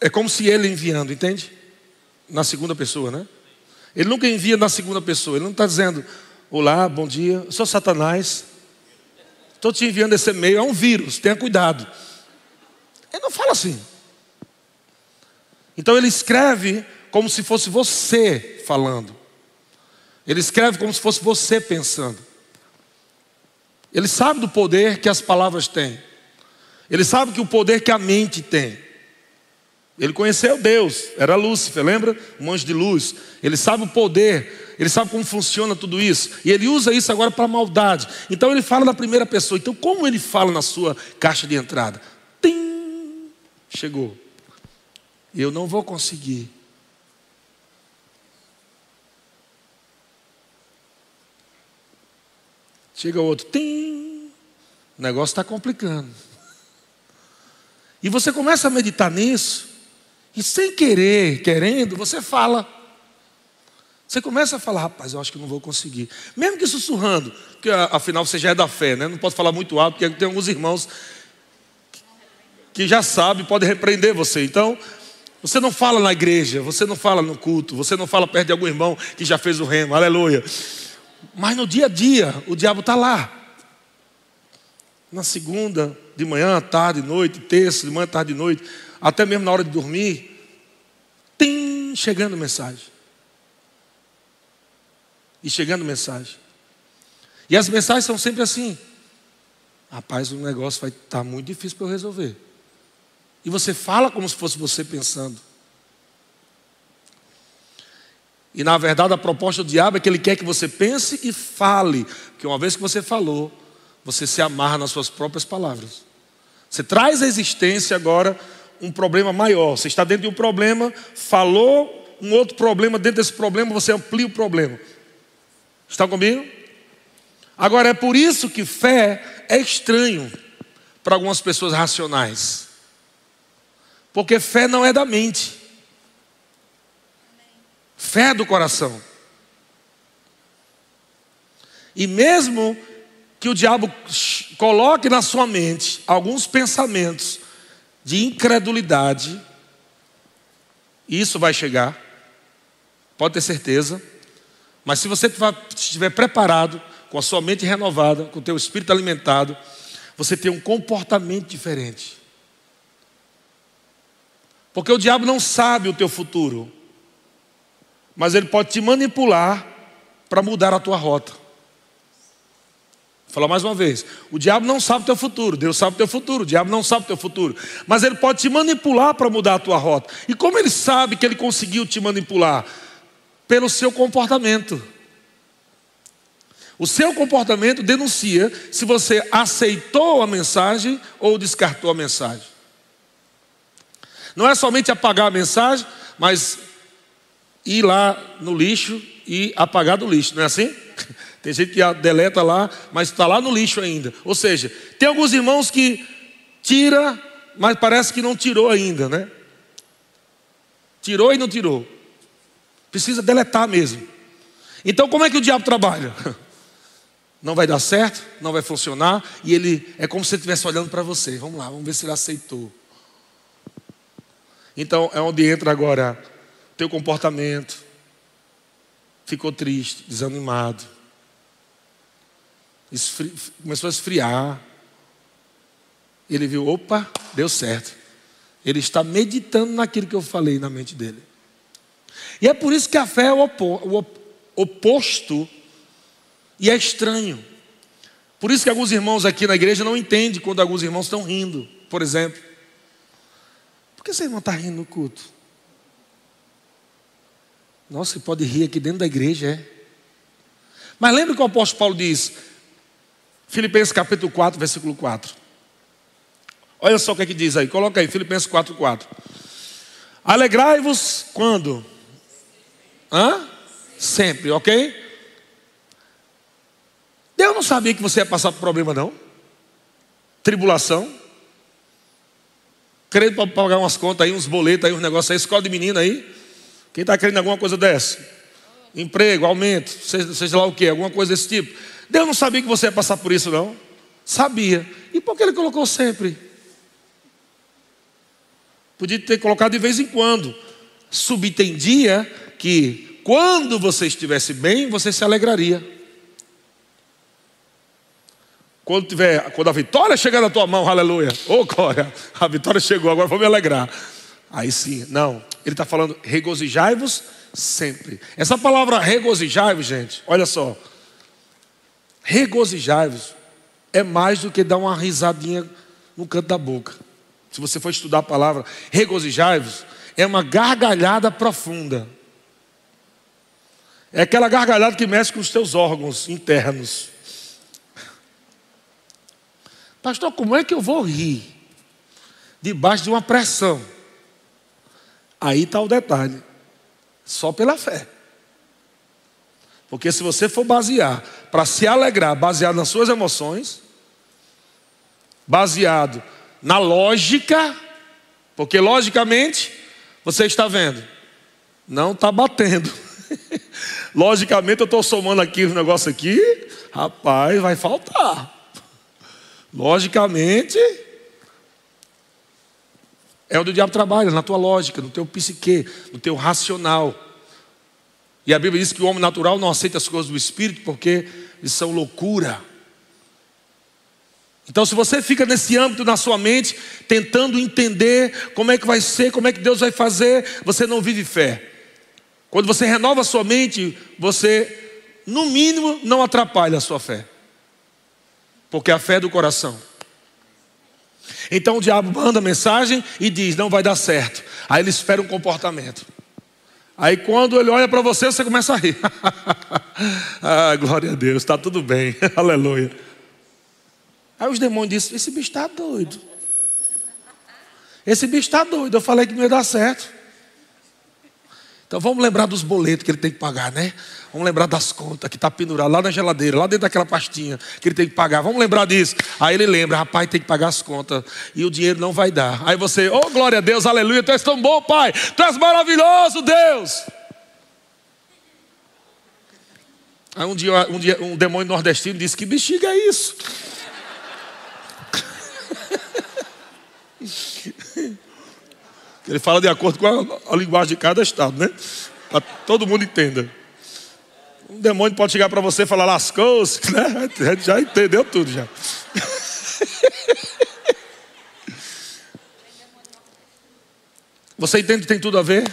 É como se ele enviando, entende? Na segunda pessoa, né? Ele nunca envia na segunda pessoa. Ele não está dizendo, olá, bom dia, eu sou Satanás. Estou te enviando esse e-mail, é um vírus, tenha cuidado. Ele não fala assim. Então ele escreve como se fosse você falando. Ele escreve como se fosse você pensando. Ele sabe do poder que as palavras têm. Ele sabe que o poder que a mente tem. Ele conheceu Deus, era Lúcifer, lembra? Um anjo de luz. Ele sabe o poder, ele sabe como funciona tudo isso. E ele usa isso agora para maldade. Então ele fala na primeira pessoa. Então, como ele fala na sua caixa de entrada? Tim! Chegou. Eu não vou conseguir. Chega outro, tem. O negócio está complicando. E você começa a meditar nisso, e sem querer, querendo, você fala. Você começa a falar, rapaz, eu acho que não vou conseguir. Mesmo que sussurrando, porque afinal você já é da fé, né? Não pode falar muito alto, porque tem alguns irmãos que já sabem, podem repreender você. Então, você não fala na igreja, você não fala no culto, você não fala perto de algum irmão que já fez o remo, aleluia. Mas no dia a dia, o diabo está lá. Na segunda, de manhã, tarde, noite, terça, de manhã, tarde, noite, até mesmo na hora de dormir, tem chegando mensagem. E chegando mensagem. E as mensagens são sempre assim. Rapaz, o negócio vai estar tá muito difícil para eu resolver. E você fala como se fosse você pensando. E na verdade a proposta do diabo é que ele quer que você pense e fale, porque uma vez que você falou, você se amarra nas suas próprias palavras. Você traz à existência agora um problema maior. Você está dentro de um problema, falou um outro problema, dentro desse problema você amplia o problema. Está comigo? Agora é por isso que fé é estranho para algumas pessoas racionais. Porque fé não é da mente. Fé do coração. E mesmo que o diabo coloque na sua mente alguns pensamentos de incredulidade, isso vai chegar, pode ter certeza. Mas se você estiver preparado, com a sua mente renovada, com o teu espírito alimentado, você tem um comportamento diferente. Porque o diabo não sabe o teu futuro mas ele pode te manipular para mudar a tua rota. Vou falar mais uma vez: o diabo não sabe o teu futuro, Deus sabe o teu futuro, o diabo não sabe o teu futuro, mas ele pode te manipular para mudar a tua rota. E como ele sabe que ele conseguiu te manipular? Pelo seu comportamento. O seu comportamento denuncia se você aceitou a mensagem ou descartou a mensagem. Não é somente apagar a mensagem, mas ir lá no lixo e apagar do lixo, não é assim? Tem gente que deleta lá, mas está lá no lixo ainda. Ou seja, tem alguns irmãos que tira, mas parece que não tirou ainda, né? Tirou e não tirou. Precisa deletar mesmo. Então, como é que o diabo trabalha? Não vai dar certo, não vai funcionar, e ele é como se ele estivesse olhando para você. Vamos lá, vamos ver se ele aceitou. Então, é onde entra agora teu comportamento, ficou triste, desanimado, esfri... começou a esfriar. Ele viu, opa, deu certo. Ele está meditando naquilo que eu falei na mente dele. E é por isso que a fé é o, oposto e é estranho. Por isso que alguns irmãos aqui na igreja não entendem quando alguns irmãos estão rindo, por exemplo. Por que esse irmão está rindo no culto? Nossa, você pode rir aqui dentro da igreja, é. Mas lembra que o apóstolo Paulo diz: Filipenses capítulo 4, versículo 4. Olha só o que é que diz aí, coloca aí, Filipenses 4, 4. Alegrai-vos quando? Hã? Sempre, ok? Deus não sabia que você ia passar por problema, não? Tribulação. Querendo para pagar umas contas aí, uns boletos aí, uns negócios aí, escola de menina aí. Quem está querendo alguma coisa dessa? Emprego, aumento, seja, seja lá o que, alguma coisa desse tipo. Deus não sabia que você ia passar por isso, não? Sabia. E por que ele colocou sempre? Podia ter colocado de vez em quando. Subtendia que quando você estivesse bem, você se alegraria. Quando, tiver, quando a vitória chegar na tua mão, aleluia. Oh, glória, a vitória chegou, agora vou me alegrar. Aí sim, não. Ele está falando, regozijai-vos sempre. Essa palavra regozijai-vos, gente, olha só. Regozijai-vos é mais do que dar uma risadinha no canto da boca. Se você for estudar a palavra regozijai-vos, é uma gargalhada profunda. É aquela gargalhada que mexe com os teus órgãos internos. Pastor, como é que eu vou rir? Debaixo de uma pressão. Aí está o detalhe. Só pela fé. Porque se você for basear para se alegrar, baseado nas suas emoções, baseado na lógica, porque logicamente você está vendo, não está batendo. Logicamente eu estou somando aqui o um negócio aqui, rapaz, vai faltar. Logicamente, é onde o diabo trabalha, na tua lógica, no teu psique, no teu racional. E a Bíblia diz que o homem natural não aceita as coisas do Espírito porque são loucura. Então, se você fica nesse âmbito na sua mente, tentando entender como é que vai ser, como é que Deus vai fazer, você não vive fé. Quando você renova a sua mente, você, no mínimo, não atrapalha a sua fé porque a fé é do coração. Então o diabo manda mensagem e diz: não vai dar certo. Aí ele espera um comportamento. Aí quando ele olha para você, você começa a rir. ah, glória a Deus, está tudo bem, aleluia. Aí os demônios dizem: esse bicho está doido. Esse bicho está doido. Eu falei que não ia dar certo. Então vamos lembrar dos boletos que ele tem que pagar, né? Vamos lembrar das contas que está pendurado lá na geladeira, lá dentro daquela pastinha que ele tem que pagar. Vamos lembrar disso. Aí ele lembra, rapaz, tem que pagar as contas e o dinheiro não vai dar. Aí você, oh glória a Deus, aleluia, tu és tão bom, Pai, tu és maravilhoso, Deus. Aí um dia, um dia um demônio nordestino disse: Que bexiga é isso? Ele fala de acordo com a, a linguagem de cada estado, né? Para todo mundo entenda. Um demônio pode chegar para você e falar lascou-se, né? Já entendeu tudo já. Você entende que tem tudo a ver?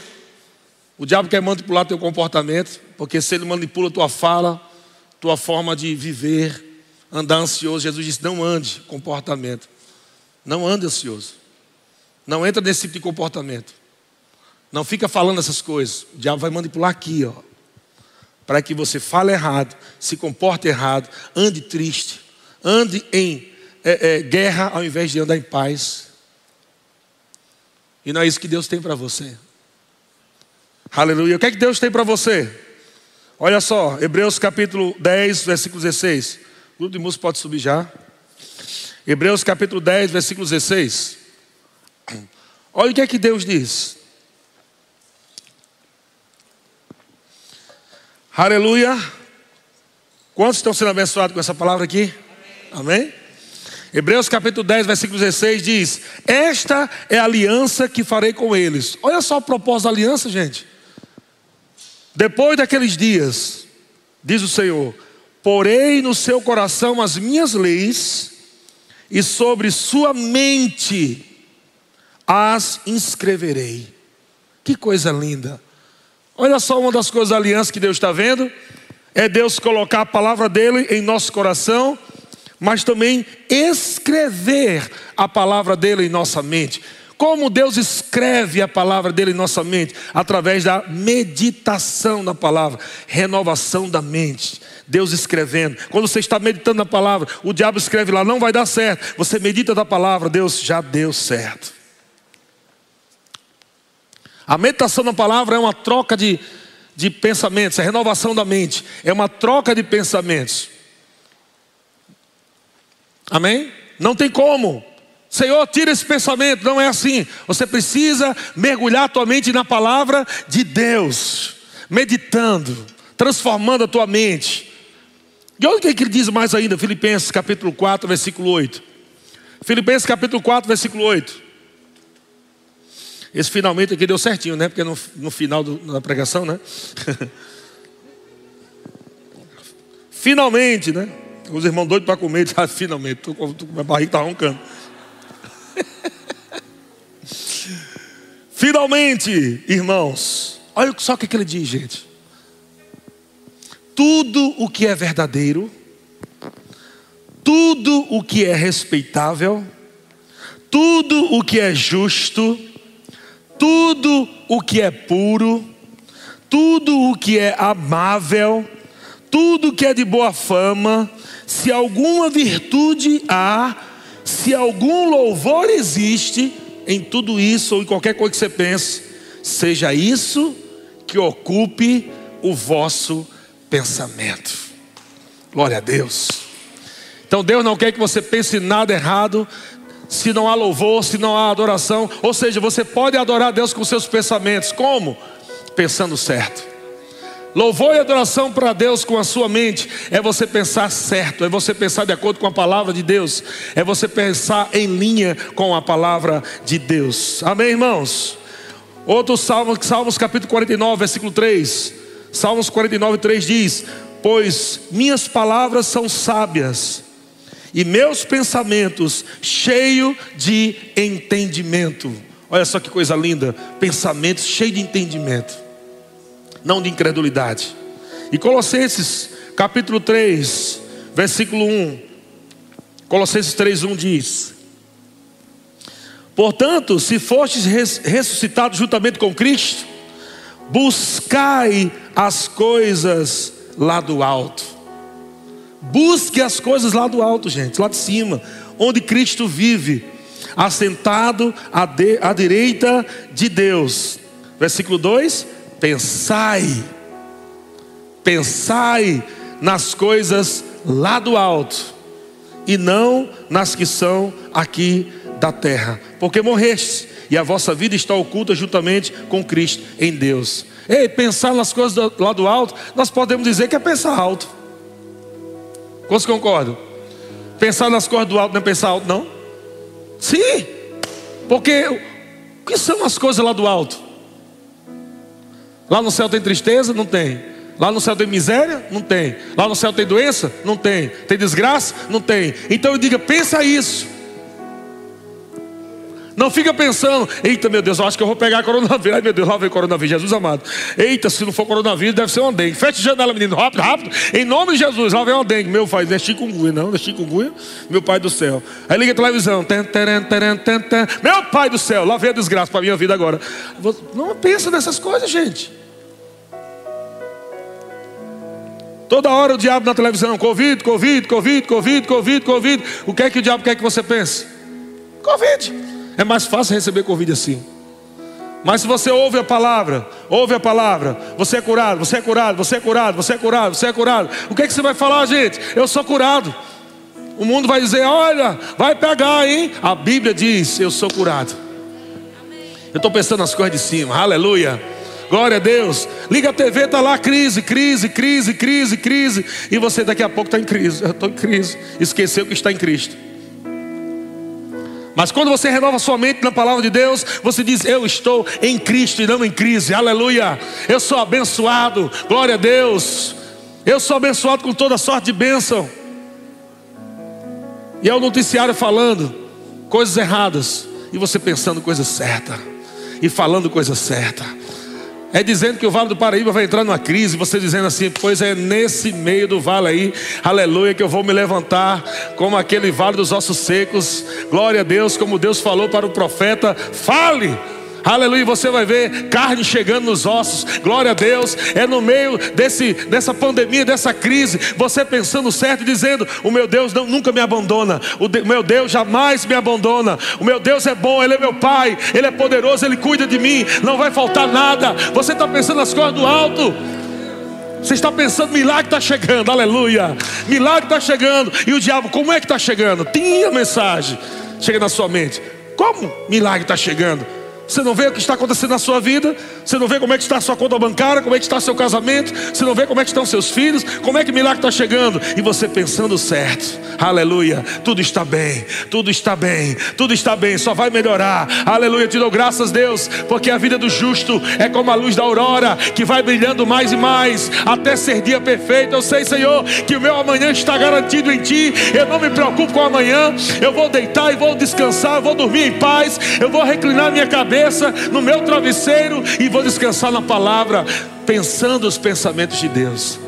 O diabo quer manipular teu comportamento, porque se ele manipula tua fala, tua forma de viver, andar ansioso, Jesus disse: não ande comportamento. Não ande ansioso. Não entra nesse tipo de comportamento. Não fica falando essas coisas. O diabo vai manipular aqui, ó. Para que você fale errado, se comporte errado, ande triste, ande em é, é, guerra ao invés de andar em paz. E não é isso que Deus tem para você. Aleluia. O que é que Deus tem para você? Olha só, Hebreus capítulo 10, versículo 16. O grupo de música pode subir já. Hebreus capítulo 10, versículo 16. Olha o que é que Deus diz. Aleluia. Quantos estão sendo abençoados com essa palavra aqui? Amém? Amém? Hebreus capítulo 10, versículo 16 diz: Esta é a aliança que farei com eles. Olha só o propósito da aliança, gente. Depois daqueles dias, diz o Senhor: Porei no seu coração as minhas leis, e sobre sua mente as inscreverei. Que coisa linda. Olha só uma das coisas da aliança que Deus está vendo. É Deus colocar a palavra dele em nosso coração, mas também escrever a palavra dele em nossa mente. Como Deus escreve a palavra dele em nossa mente? Através da meditação na palavra, renovação da mente. Deus escrevendo. Quando você está meditando na palavra, o diabo escreve lá, não vai dar certo. Você medita da palavra, Deus já deu certo. A meditação na palavra é uma troca de, de pensamentos, é renovação da mente, é uma troca de pensamentos. Amém? Não tem como. Senhor, tira esse pensamento, não é assim. Você precisa mergulhar a tua mente na palavra de Deus, meditando, transformando a tua mente. E olha o que ele diz mais ainda, Filipenses capítulo 4, versículo 8. Filipenses capítulo 4, versículo 8. Esse finalmente aqui deu certinho, né? Porque no, no final do, da pregação, né? finalmente, né? Os irmãos doidos para comer, ah, finalmente, tô, tô, minha barriga está roncando. finalmente, irmãos, olha só o que, que ele diz, gente. Tudo o que é verdadeiro, tudo o que é respeitável, tudo o que é justo, tudo o que é puro, tudo o que é amável, tudo o que é de boa fama, se alguma virtude há, se algum louvor existe, em tudo isso ou em qualquer coisa que você pense, seja isso que ocupe o vosso pensamento. Glória a Deus. Então Deus não quer que você pense nada errado, se não há louvor, se não há adoração. Ou seja, você pode adorar Deus com seus pensamentos. Como? Pensando certo. Louvor e adoração para Deus com a sua mente é você pensar certo, é você pensar de acordo com a palavra de Deus, é você pensar em linha com a palavra de Deus. Amém, irmãos? Outro salmo, Salmos capítulo 49, versículo 3. Salmos 49, 3 diz: Pois minhas palavras são sábias, e meus pensamentos cheios de entendimento. Olha só que coisa linda, pensamentos cheios de entendimento não de incredulidade. E Colossenses capítulo 3, versículo 1. Colossenses 3:1 diz: Portanto, se fostes ressuscitados juntamente com Cristo, buscai as coisas lá do alto. Busque as coisas lá do alto, gente, lá de cima, onde Cristo vive, assentado à, de, à direita de Deus. Versículo 2: Pensai, pensai nas coisas lá do alto e não nas que são aqui da terra, porque morreste e a vossa vida está oculta juntamente com Cristo em Deus. Ei, pensar nas coisas do, lá do alto, nós podemos dizer que é pensar alto. Quantos concordam? Pensar nas coisas do alto não é pensar alto, não? Sim, porque o que são as coisas lá do alto? Lá no céu tem tristeza? Não tem. Lá no céu tem miséria? Não tem. Lá no céu tem doença? Não tem. Tem desgraça? Não tem. Então eu diga, pensa isso. Não fica pensando, eita meu Deus, eu acho que eu vou pegar coronavírus. Ai meu Deus, lá vem coronavírus, Jesus amado. Eita, se não for coronavírus, deve ser uma dengue. Feche a janela, menino, rápido, rápido. Em nome de Jesus, lá vem uma dengue. Meu pai, não é chikungunya, não, não é chikungunya. Meu pai do céu. Aí liga a televisão. Meu pai do céu, lá vem a desgraça para minha vida agora. Não pensa nessas coisas, gente. Toda hora o diabo na televisão, Covid, Covid, Covid, Covid, Covid, Covid. O que é que o diabo quer que você pense? Covid. É mais fácil receber Covid assim. Mas se você ouve a palavra, ouve a palavra, você é curado, você é curado, você é curado, você é curado, você é curado. O que é que você vai falar, gente? Eu sou curado. O mundo vai dizer: olha, vai pegar, hein? A Bíblia diz: eu sou curado. Eu estou pensando nas coisas de cima, aleluia. Glória a Deus. Liga a TV, está lá crise, crise, crise, crise, crise. E você daqui a pouco está em crise. Eu estou em crise. Esqueceu que está em Cristo. Mas quando você renova sua mente na palavra de Deus, você diz: Eu estou em Cristo e não em crise. Aleluia. Eu sou abençoado. Glória a Deus. Eu sou abençoado com toda sorte de bênção. E é o noticiário falando coisas erradas. E você pensando coisa certa. E falando coisa certa É dizendo que o Vale do Paraíba vai entrar numa crise, você dizendo assim, pois é nesse meio do vale aí, aleluia, que eu vou me levantar como aquele vale dos ossos secos. Glória a Deus, como Deus falou para o profeta, fale. Aleluia, você vai ver carne chegando nos ossos. Glória a Deus. É no meio desse, dessa pandemia, dessa crise, você pensando certo dizendo: O meu Deus não, nunca me abandona. O de, meu Deus jamais me abandona. O meu Deus é bom, Ele é meu Pai, Ele é poderoso, Ele cuida de mim. Não vai faltar nada. Você está pensando nas coisas do alto. Você está pensando, milagre está chegando, aleluia. Milagre está chegando. E o diabo, como é que está chegando? Tinha mensagem. Chega na sua mente. Como milagre está chegando? Você não vê o que está acontecendo na sua vida? Você não vê como é que está a sua conta bancária? Como é que está seu casamento? Você não vê como é que estão seus filhos? Como é que o milagre está chegando? E você pensando certo. Aleluia. Tudo está bem. Tudo está bem. Tudo está bem. Só vai melhorar. Aleluia. Te dou graças, Deus. Porque a vida do justo é como a luz da aurora que vai brilhando mais e mais até ser dia perfeito. Eu sei, Senhor, que o meu amanhã está garantido em Ti. Eu não me preocupo com o amanhã. Eu vou deitar e vou descansar. Eu vou dormir em paz. Eu vou reclinar minha cabeça cabeça no meu travesseiro e vou descansar na palavra, pensando os pensamentos de Deus.